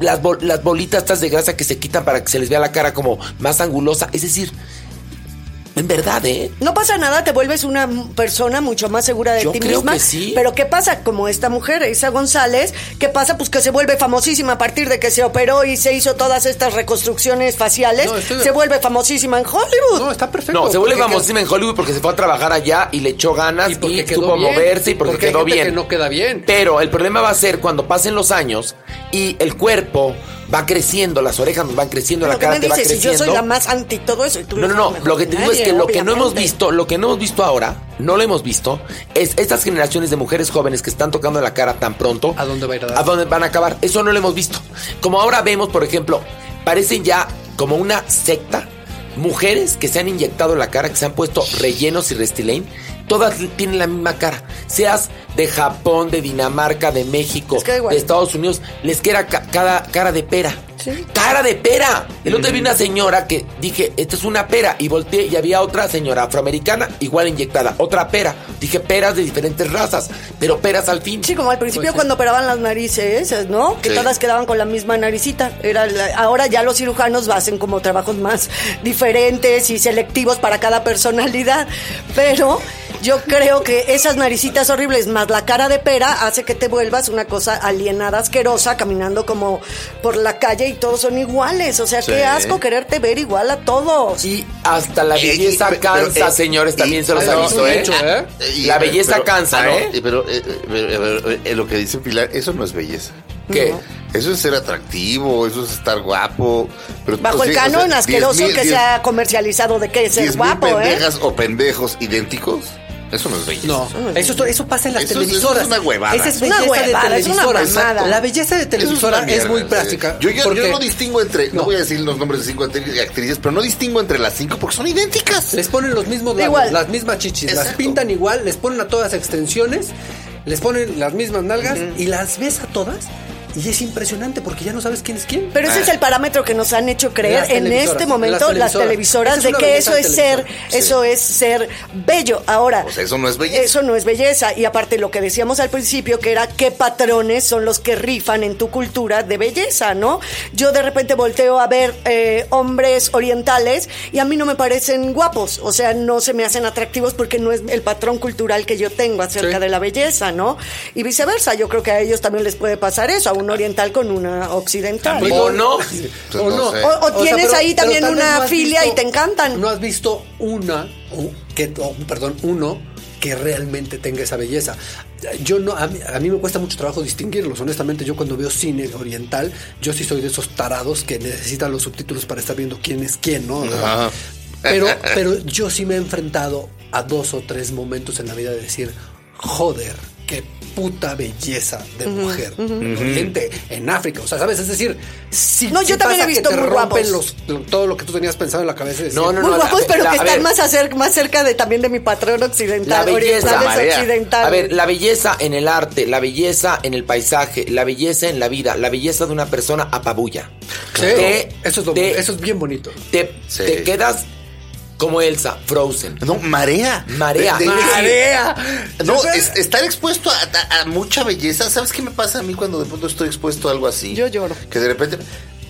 Speaker 2: las, las bolitas estas de grasa que se quitan para que se les vea la cara como más angulosa. Es decir, en verdad, ¿eh?
Speaker 5: No pasa nada, te vuelves una persona mucho más segura de
Speaker 2: Yo
Speaker 5: ti
Speaker 2: creo
Speaker 5: misma.
Speaker 2: que sí.
Speaker 5: Pero ¿qué pasa? Como esta mujer, Isa González, ¿qué pasa? Pues que se vuelve famosísima a partir de que se operó y se hizo todas estas reconstrucciones faciales.
Speaker 3: No, estoy de-
Speaker 5: Se vuelve famosísima en Hollywood.
Speaker 3: No, está perfecto.
Speaker 2: No, se vuelve famosísima en Hollywood porque se fue a trabajar allá y le echó ganas
Speaker 3: Y
Speaker 2: y,
Speaker 3: porque quedó
Speaker 2: supo
Speaker 3: bien.
Speaker 2: moverse y porque,
Speaker 3: Porque hay
Speaker 2: quedó
Speaker 3: gente
Speaker 2: bien.
Speaker 3: que no queda bien.
Speaker 2: Pero el problema va a ser cuando pasen los años y el cuerpo va creciendo, las orejas nos van creciendo,
Speaker 5: Pero
Speaker 2: la
Speaker 5: ¿qué
Speaker 2: cara
Speaker 5: me
Speaker 2: te va
Speaker 5: dices? Si
Speaker 2: creciendo.
Speaker 5: yo soy la más anti todo eso y tú
Speaker 2: No,
Speaker 5: lo
Speaker 2: no, no. Lo que te digo es que lo que no hemos visto, lo que no hemos visto ahora, no lo hemos visto, es estas generaciones de mujeres jóvenes que están tocando la cara tan pronto.
Speaker 3: ¿A dónde va a ir a dar?
Speaker 2: ¿A dónde van a acabar? Eso no lo hemos visto. Como ahora vemos, por ejemplo, parecen ya como una secta. Mujeres que se han inyectado la cara, que se han puesto rellenos y Restylane, todas tienen la misma cara. Seas de Japón, de Dinamarca, de México, de Estados Unidos, les queda ca- cada cara de pera.
Speaker 5: Sí.
Speaker 2: ¡Cara de pera! El otro día vi una señora que dije, esta es una pera. Y volteé y había otra señora afroamericana, igual inyectada. Otra pera. Dije, peras de diferentes razas, pero peras al fin.
Speaker 5: Sí, como al principio
Speaker 3: Pues sí.
Speaker 5: cuando operaban las narices, ¿no? Que
Speaker 4: Sí.
Speaker 5: todas quedaban con la misma naricita. Era la- ahora ya los cirujanos hacen como trabajos más diferentes y selectivos para cada personalidad. Pero yo creo que esas naricitas horribles más la cara de pera hace que te vuelvas una cosa alienada, asquerosa, caminando como por la calle y todos son iguales. O sea,
Speaker 4: Sí.
Speaker 5: qué asco quererte ver igual a todos.
Speaker 2: Y hasta la
Speaker 4: Eh,
Speaker 2: belleza
Speaker 4: y- pero,
Speaker 2: cansa,
Speaker 4: eh,
Speaker 2: señores,
Speaker 4: y-
Speaker 2: también se los
Speaker 3: no,
Speaker 2: aviso, ¿eh?
Speaker 3: ¿eh?
Speaker 4: Y-
Speaker 2: La belleza
Speaker 4: pero-
Speaker 2: cansa, ¿no?
Speaker 4: Eh, Pero, eh, eh, pero, lo que dice Pilar, eso no es belleza.
Speaker 2: ¿Qué?
Speaker 4: Eso es ser atractivo, eso es estar guapo. Pero,
Speaker 5: Bajo el
Speaker 4: sí, o sea,
Speaker 5: canon
Speaker 4: 10,000,
Speaker 5: asqueroso que
Speaker 4: 10,000,
Speaker 5: se ha comercializado de que es ser
Speaker 4: 10,000
Speaker 5: guapo, ¿eh?
Speaker 4: pendejas o pendejos idénticos, eso no es belleza.
Speaker 3: No, eso, es- eso pasa en las
Speaker 4: Eso es- eso
Speaker 3: televisoras.
Speaker 4: es una huevada.
Speaker 3: Esa es belleza
Speaker 5: huevada,
Speaker 3: de
Speaker 5: es una
Speaker 3: televisoras. La belleza de
Speaker 4: es,
Speaker 3: televisora es, muy práctica.
Speaker 4: Yo, yo,
Speaker 3: porque
Speaker 4: yo no distingo entre, no.
Speaker 3: No.
Speaker 4: voy a decir los nombres de cinco actri- actrices, pero no distingo entre las cinco porque son idénticas.
Speaker 3: les ponen los mismos labios,
Speaker 5: Igual.
Speaker 3: las mismas chichis, las pintan igual, les ponen a todas extensiones, les ponen las mismas nalgas y las ves a todas y es impresionante porque ya no sabes quién es quién.
Speaker 5: Pero ese
Speaker 4: Ah.
Speaker 5: es el parámetro que nos han hecho creer
Speaker 3: Las
Speaker 5: en este momento
Speaker 3: las
Speaker 5: las televisoras,
Speaker 3: es
Speaker 5: de que eso es ser.
Speaker 4: Sí.
Speaker 5: eso es ser bello. Ahora,
Speaker 4: eso no es belleza.
Speaker 5: Eso no es belleza. Y aparte lo que decíamos al principio, que era qué patrones son los que rifan en tu cultura de belleza, ¿no? Yo de repente volteo a ver eh, hombres orientales y a mí no me parecen guapos. O sea, no se me hacen atractivos porque no es el patrón cultural que yo tengo acerca
Speaker 3: Sí.
Speaker 5: de la belleza, ¿no? Y viceversa. Yo creo que a ellos también les puede pasar eso, a un oriental con una occidental.
Speaker 2: ¿O no?
Speaker 4: Pues
Speaker 3: o
Speaker 4: no
Speaker 3: no.
Speaker 4: sé.
Speaker 5: O- o tienes ahí también
Speaker 3: tal vez
Speaker 5: una
Speaker 3: has
Speaker 5: filia y te encantan.
Speaker 3: No has visto una, que, o, perdón, uno que realmente tenga esa belleza. Yo no, a mí, a mí me cuesta mucho trabajo distinguirlos. Honestamente, yo cuando veo cine oriental, yo sí soy de esos tarados que necesitan los subtítulos para estar viendo quién es quién, ¿no?
Speaker 4: Ajá.
Speaker 3: Pero, pero yo sí me he enfrentado a dos o tres momentos en la vida de decir, joder, qué puta belleza de mujer. en Oriente, en África, o sea, ¿sabes? Es decir, si
Speaker 5: No, yo también he
Speaker 3: que
Speaker 5: visto
Speaker 3: te
Speaker 5: muy
Speaker 3: rompen
Speaker 5: guapos.
Speaker 3: los, todo lo que tú tenías pensado en la cabeza. decir,
Speaker 2: No, no,
Speaker 5: Muy
Speaker 2: no,
Speaker 5: guapos,
Speaker 2: la-
Speaker 5: pero
Speaker 2: la-
Speaker 5: que están
Speaker 2: ver.
Speaker 5: más, más cerca de también de mi patrón
Speaker 2: La
Speaker 5: occidental,
Speaker 2: belleza,
Speaker 5: orientales
Speaker 4: Marea.
Speaker 5: occidentales.
Speaker 2: A ver, la belleza en el arte, la belleza en el paisaje, la belleza en la vida, la belleza de una persona apabulla.
Speaker 3: Sí,
Speaker 2: Te-
Speaker 3: eso, es lo-
Speaker 2: te-
Speaker 3: eso es bien bonito.
Speaker 2: te,
Speaker 4: Sí.
Speaker 2: te quedas como Elsa, Frozen.
Speaker 4: No, marea.
Speaker 2: Marea.
Speaker 4: De- de-
Speaker 3: Marea.
Speaker 4: No, es- estar expuesto a, a- a mucha belleza. ¿Sabes qué me pasa a mí cuando de pronto estoy expuesto a algo así?
Speaker 5: Yo lloro.
Speaker 4: Que de repente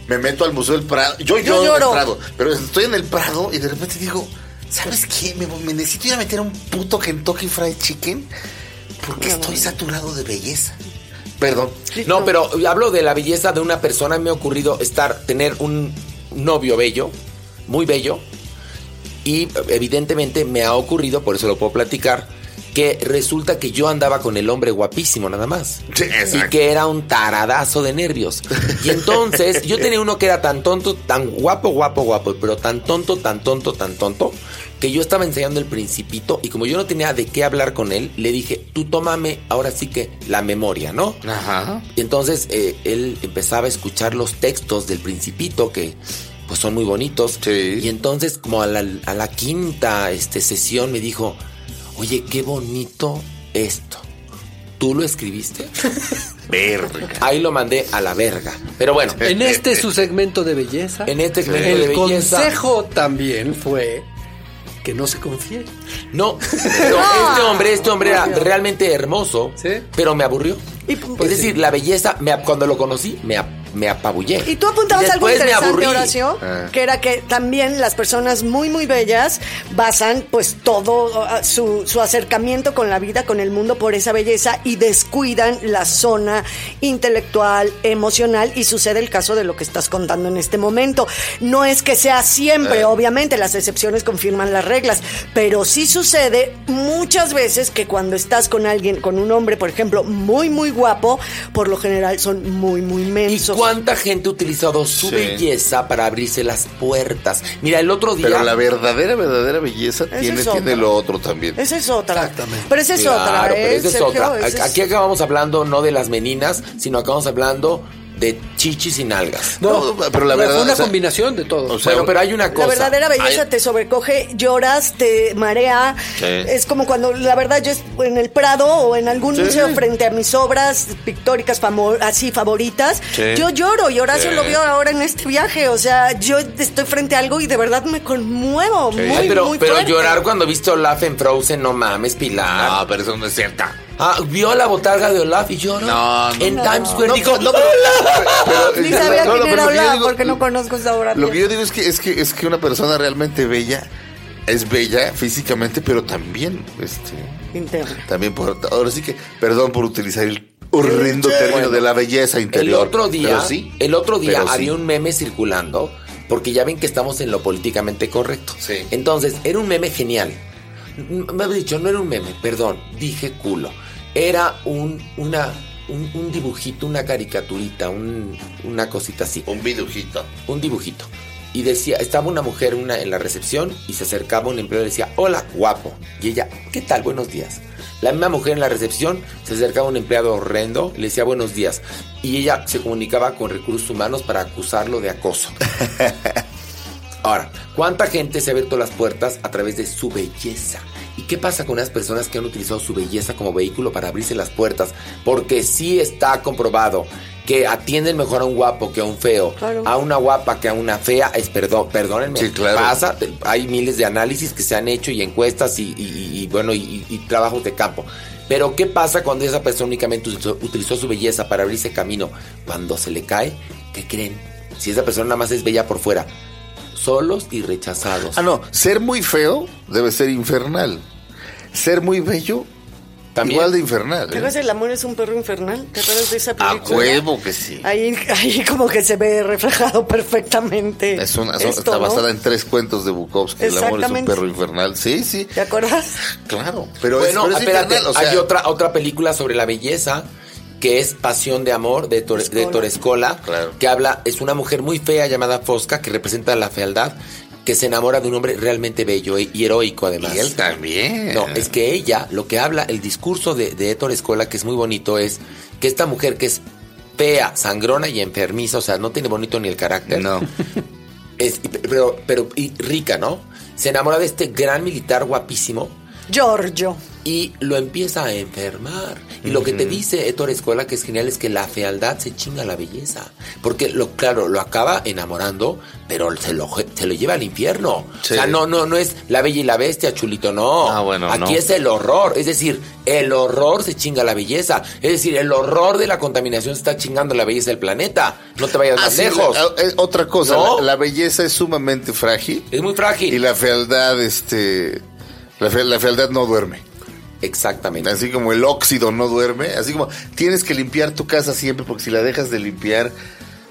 Speaker 4: me meto al Museo del Prado. Yo,
Speaker 5: Yo
Speaker 4: lloro en
Speaker 5: lloro.
Speaker 4: el Prado. Pero estoy en el Prado y de repente digo, ¿sabes qué? Me, me necesito ir a meter a un puto Kentucky Fried Chicken porque estoy saturado de belleza. Perdón.
Speaker 2: No, pero hablo de la belleza de una persona. Me ha ocurrido estar, tener un novio bello, muy bello. Y evidentemente me ha ocurrido, por eso lo puedo platicar, que resulta que yo andaba con el hombre guapísimo nada más.
Speaker 4: Sí,
Speaker 2: y que era un taradazo de nervios. Y entonces yo tenía uno que era tan tonto, tan guapo, guapo, guapo, pero tan tonto, tan tonto, tan tonto, que yo estaba enseñando el principito y como yo no tenía de qué hablar con él, le dije, tú tómame ahora sí que la memoria, ¿no?
Speaker 4: Ajá.
Speaker 2: Y entonces eh, él empezaba a escuchar los textos del principito que pues son muy bonitos.
Speaker 4: Sí.
Speaker 2: Y entonces como a la, a la quinta este, sesión me dijo, oye, qué bonito esto. ¿Tú lo escribiste?
Speaker 4: Verga.
Speaker 2: Ahí lo mandé a la verga. Pero bueno,
Speaker 3: En este su segmento de belleza,
Speaker 2: en este segmento
Speaker 3: el
Speaker 2: de belleza...
Speaker 3: consejo también fue que no se confíe.
Speaker 2: No, pero este hombre, este hombre era realmente hermoso,
Speaker 3: Sí.
Speaker 2: pero me aburrió.
Speaker 5: Y-
Speaker 2: es
Speaker 5: pues
Speaker 2: decir, la belleza, me, cuando lo conocí, me, ap- me apabullé.
Speaker 5: Y tú apuntabas
Speaker 2: Y
Speaker 5: algo interesante. Horacio,
Speaker 4: Ah.
Speaker 5: que era que también las personas muy, muy bellas basan pues todo su, su acercamiento con la vida, con el mundo por esa belleza y descuidan la zona intelectual, emocional y sucede el caso de lo que estás contando en este momento. No es que sea siempre, obviamente, las excepciones confirman las reglas, pero sí sucede muchas veces que cuando estás con alguien, con un hombre, por ejemplo, muy, muy guapo, por lo general son muy, muy
Speaker 2: ¿Y
Speaker 5: mensos.
Speaker 2: Cuánta gente ha utilizado su
Speaker 4: Sí.
Speaker 2: belleza para abrirse las puertas? Mira, el otro día.
Speaker 4: Pero la verdadera, verdadera belleza tiene,
Speaker 5: es
Speaker 4: tiene lo otro también.
Speaker 5: Esa es otra.
Speaker 3: Exactamente.
Speaker 5: Pero esa es
Speaker 2: Claro,
Speaker 5: otra,
Speaker 2: pero
Speaker 5: ¿eh?
Speaker 2: esa es
Speaker 5: Sergio?
Speaker 2: otra.
Speaker 5: Es-
Speaker 2: Aquí acabamos hablando no de las meninas, sino acabamos hablando de chichis y nalgas.
Speaker 4: No, pero la verdad,
Speaker 3: Fue una
Speaker 4: o sea,
Speaker 3: combinación de todo.
Speaker 4: o sea,
Speaker 2: Bueno, pero hay una cosa.
Speaker 5: La verdadera belleza te sobrecoge, lloras, te marea.
Speaker 4: Sí.
Speaker 5: Es como cuando, la verdad, yo es- en el Prado o en algún
Speaker 4: Sí.
Speaker 5: museo frente a mis obras pictóricas famo- así favoritas,
Speaker 4: Sí.
Speaker 5: yo lloro y Horacio
Speaker 4: Sí.
Speaker 5: lo vio ahora en este viaje. O sea, yo estoy frente a algo y de verdad me conmuevo. Muy,
Speaker 2: Ay, pero,
Speaker 5: muy
Speaker 2: pero llorar cuando viste a Olaf en Frozen, no mames, Pilar.
Speaker 4: No, pero eso no es cierta.
Speaker 2: Ah, vio la botarga de Olaf y lloró.
Speaker 4: No, no,
Speaker 2: En
Speaker 4: no.
Speaker 2: Times Square
Speaker 4: No,
Speaker 2: dijo,
Speaker 4: no, pero- pero-
Speaker 5: Ni sabía quién era
Speaker 4: yo
Speaker 5: Olaf
Speaker 4: digo-
Speaker 5: porque no conozco esa obra.
Speaker 4: Lo que yo digo es que, es que es que una persona realmente bella es bella físicamente, pero también, este,
Speaker 5: Interna.
Speaker 4: también por, ahora sí que, perdón por utilizar el horrendo término de la belleza
Speaker 2: El
Speaker 4: interior.
Speaker 2: otro día,
Speaker 4: pero sí,
Speaker 2: el otro día
Speaker 4: pero sí.
Speaker 2: había un meme circulando, porque ya ven que estamos en lo políticamente correcto.
Speaker 4: Sí.
Speaker 2: Entonces, era un meme genial. Me había dicho, no era un meme, perdón, dije culo. Era un, una, un, un dibujito, una caricaturita, un- una cosita así.
Speaker 4: un vidujito.
Speaker 2: un dibujito. Y decía, estaba una mujer una, en la recepción y se acercaba un empleado y decía, hola, guapo. Y ella, ¿qué tal? Buenos días. La misma mujer en la recepción se acercaba a un empleado horrendo y le decía buenos días. Y ella se comunicaba con recursos humanos para acusarlo de acoso. Ahora, ¿cuánta gente se ha abierto las puertas a través de su belleza? ¿Y qué pasa con las personas que han utilizado su belleza como vehículo para abrirse las puertas? Porque sí está comprobado que atienden mejor a un guapo que a un feo,
Speaker 5: Claro.
Speaker 2: a una guapa que a una fea, es perdón, perdónenme,
Speaker 4: Sí, claro.
Speaker 2: pasa, hay miles de análisis que se han hecho y encuestas y, y- y- y, bueno, y, y trabajos de campo. Pero ¿qué pasa cuando esa persona únicamente utilizó, utilizó su belleza para abrirse camino? Cuando se le cae, ¿qué creen? Si esa persona nada más es bella por fuera, solos y rechazados.
Speaker 4: Ah, no, ser muy feo debe ser infernal. Ser muy bello,
Speaker 2: También.
Speaker 4: igual de infernal.
Speaker 5: ¿Te
Speaker 4: ¿eh?
Speaker 5: El amor es un perro infernal? ¿Te acuerdas de esa
Speaker 4: A
Speaker 5: película?
Speaker 4: huevo que sí.
Speaker 5: Ahí, ahí como que se ve reflejado perfectamente.
Speaker 4: Es una,
Speaker 5: esto,
Speaker 4: está
Speaker 5: ¿no?
Speaker 4: basada en tres cuentos de Bukowski. El amor es un perro infernal. Sí, sí.
Speaker 5: ¿Te acuerdas?
Speaker 4: Claro. Pero
Speaker 2: bueno,
Speaker 4: es, pero es
Speaker 2: espérate,
Speaker 4: infernal, o sea,
Speaker 2: hay otra, otra película sobre la belleza que es Pasión de Amor de, Tor- de
Speaker 5: Escola.
Speaker 2: Torescola,
Speaker 4: Claro.
Speaker 2: que habla, es una mujer muy fea llamada Fosca que representa la fealdad, que se enamora de un hombre realmente bello y heroico además.
Speaker 4: Y él también.
Speaker 2: No, es que ella, lo que habla, el discurso de, de Héctor Escuela, que es muy bonito, es que esta mujer que es fea, sangrona y enfermiza, o sea, no tiene bonito ni el carácter.
Speaker 4: No.
Speaker 2: Es, pero, pero, y rica, ¿no? Se enamora de este gran militar guapísimo
Speaker 5: Giorgio.
Speaker 2: Y lo empieza a enfermar. Y lo que te dice Héctor Escuela, que es genial, es que la fealdad se chinga la belleza. Porque, lo, claro, lo acaba enamorando, pero se lo, se lo lleva al infierno.
Speaker 4: Sí.
Speaker 2: O sea, no, no, no es la bella y la bestia, chulito, no.
Speaker 4: Ah, bueno,
Speaker 2: Aquí
Speaker 4: no.
Speaker 2: es el horror. Es decir, el horror se chinga la belleza. Es decir, el horror de la contaminación se está chingando la belleza del planeta. No te vayas
Speaker 4: Ah,
Speaker 2: más
Speaker 4: sí,
Speaker 2: lejos.
Speaker 4: la- eh, otra cosa,
Speaker 2: ¿No?
Speaker 4: la, la belleza es sumamente frágil
Speaker 2: Es muy frágil.
Speaker 4: y la fealdad, este, la, fe- la fealdad no duerme.
Speaker 2: Exactamente.
Speaker 4: Así como el óxido no duerme, así como tienes que limpiar tu casa siempre porque si la dejas de limpiar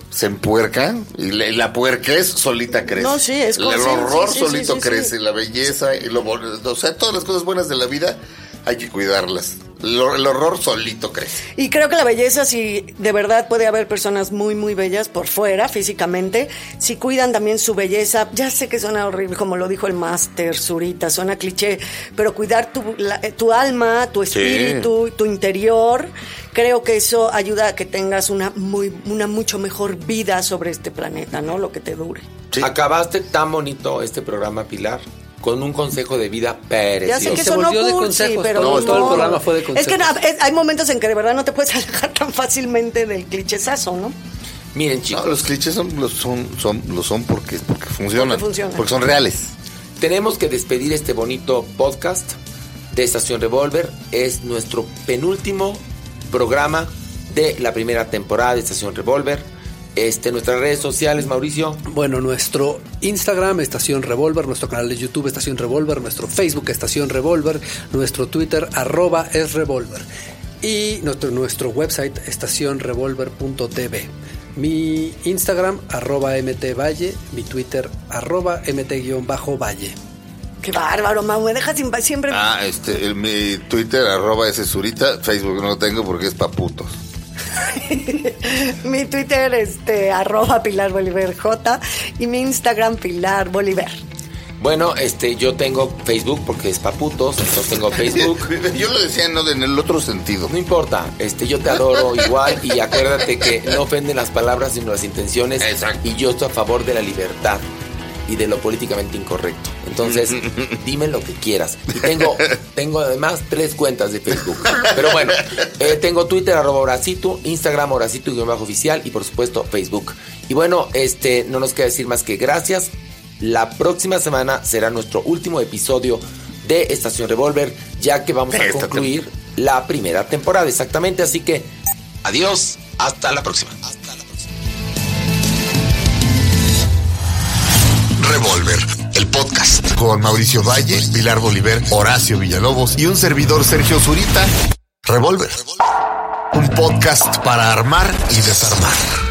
Speaker 4: se empuerca y la, y la puerquez solita crece.
Speaker 5: No, sí, es
Speaker 4: El horror
Speaker 5: sí, sí,
Speaker 4: solito
Speaker 5: sí, sí,
Speaker 4: crece,
Speaker 5: sí.
Speaker 4: la belleza y lo o sea, todas las cosas buenas de la vida hay que cuidarlas. El, hor- el horror solito crece.
Speaker 5: Y creo que la belleza, si de verdad puede haber personas muy, muy bellas por fuera, físicamente, si cuidan también su belleza, ya sé que suena horrible, como lo dijo el máster Zurita, suena cliché, pero cuidar tu, la- eh, tu alma, tu espíritu, tu interior, creo que eso ayuda a que tengas una, muy, una mucho mejor vida sobre este planeta, ¿no? Lo que te dure.
Speaker 4: Sí.
Speaker 2: Acabaste tan bonito este programa, Pilar, con un consejo de vida
Speaker 5: Ya sé
Speaker 2: precioso.
Speaker 5: que
Speaker 3: Se volvió de
Speaker 5: cursi,
Speaker 3: consejos,
Speaker 5: pero no.
Speaker 3: todo el programa fue de
Speaker 5: Es que
Speaker 3: consejos.
Speaker 5: es- hay momentos en que de verdad no te puedes alejar tan fácilmente del clichesazo, ¿no?
Speaker 2: Miren,
Speaker 4: No,
Speaker 2: chicos,
Speaker 4: los clichés son, los son, son, lo son porque, porque funcionan.
Speaker 5: Porque funcionan.
Speaker 4: Porque son reales.
Speaker 2: tenemos que despedir este bonito podcast de Estación Revolver. Es nuestro penúltimo programa de la primera temporada de Estación Revolver. Este, nuestras redes sociales, Mauricio.
Speaker 3: Bueno, nuestro Instagram, Estación Revolver, nuestro canal de YouTube, Estación Revolver, nuestro Facebook, Estación Revolver, nuestro Twitter, arroba es Revolver. Y nuestro, nuestro website, estacionrevolver.tv. Mi Instagram, arroba mtvalle, mi Twitter, arroba mt-valle.
Speaker 5: Qué bárbaro, Mau, me dejas siempre.
Speaker 4: Ah, este, el- mi Twitter, arroba ese surita, Facebook no lo tengo porque es pa' putos.
Speaker 5: Mi Twitter, este, arroba Pilar Bolívar J y mi Instagram, Pilar Bolívar.
Speaker 2: Bueno, este, yo tengo Facebook porque es paputos, entonces tengo Facebook.
Speaker 4: Yo lo decía no en el otro sentido.
Speaker 2: No importa, este, yo te adoro igual y acuérdate que no ofenden las palabras sino las intenciones.
Speaker 4: Exacto.
Speaker 2: Y yo estoy a favor de la libertad y de lo políticamente incorrecto. Entonces, dime lo que quieras. Y tengo, tengo además tres cuentas de Facebook. Pero bueno, eh, tengo Twitter, arroba Horacito, Instagram, Horacito, guion bajo oficial y por supuesto Facebook. Y bueno, este, no nos queda decir más que gracias. La próxima semana será nuestro último episodio de Estación Revolver, ya que vamos a concluir la primera temporada exactamente. Así que, adiós. Hasta la próxima.
Speaker 1: Revolver, el podcast con Mauricio Valle, Pilar Bolívar, Horacio Villalobos y un servidor Sergio Zurita. Revolver, un podcast para armar y desarmar.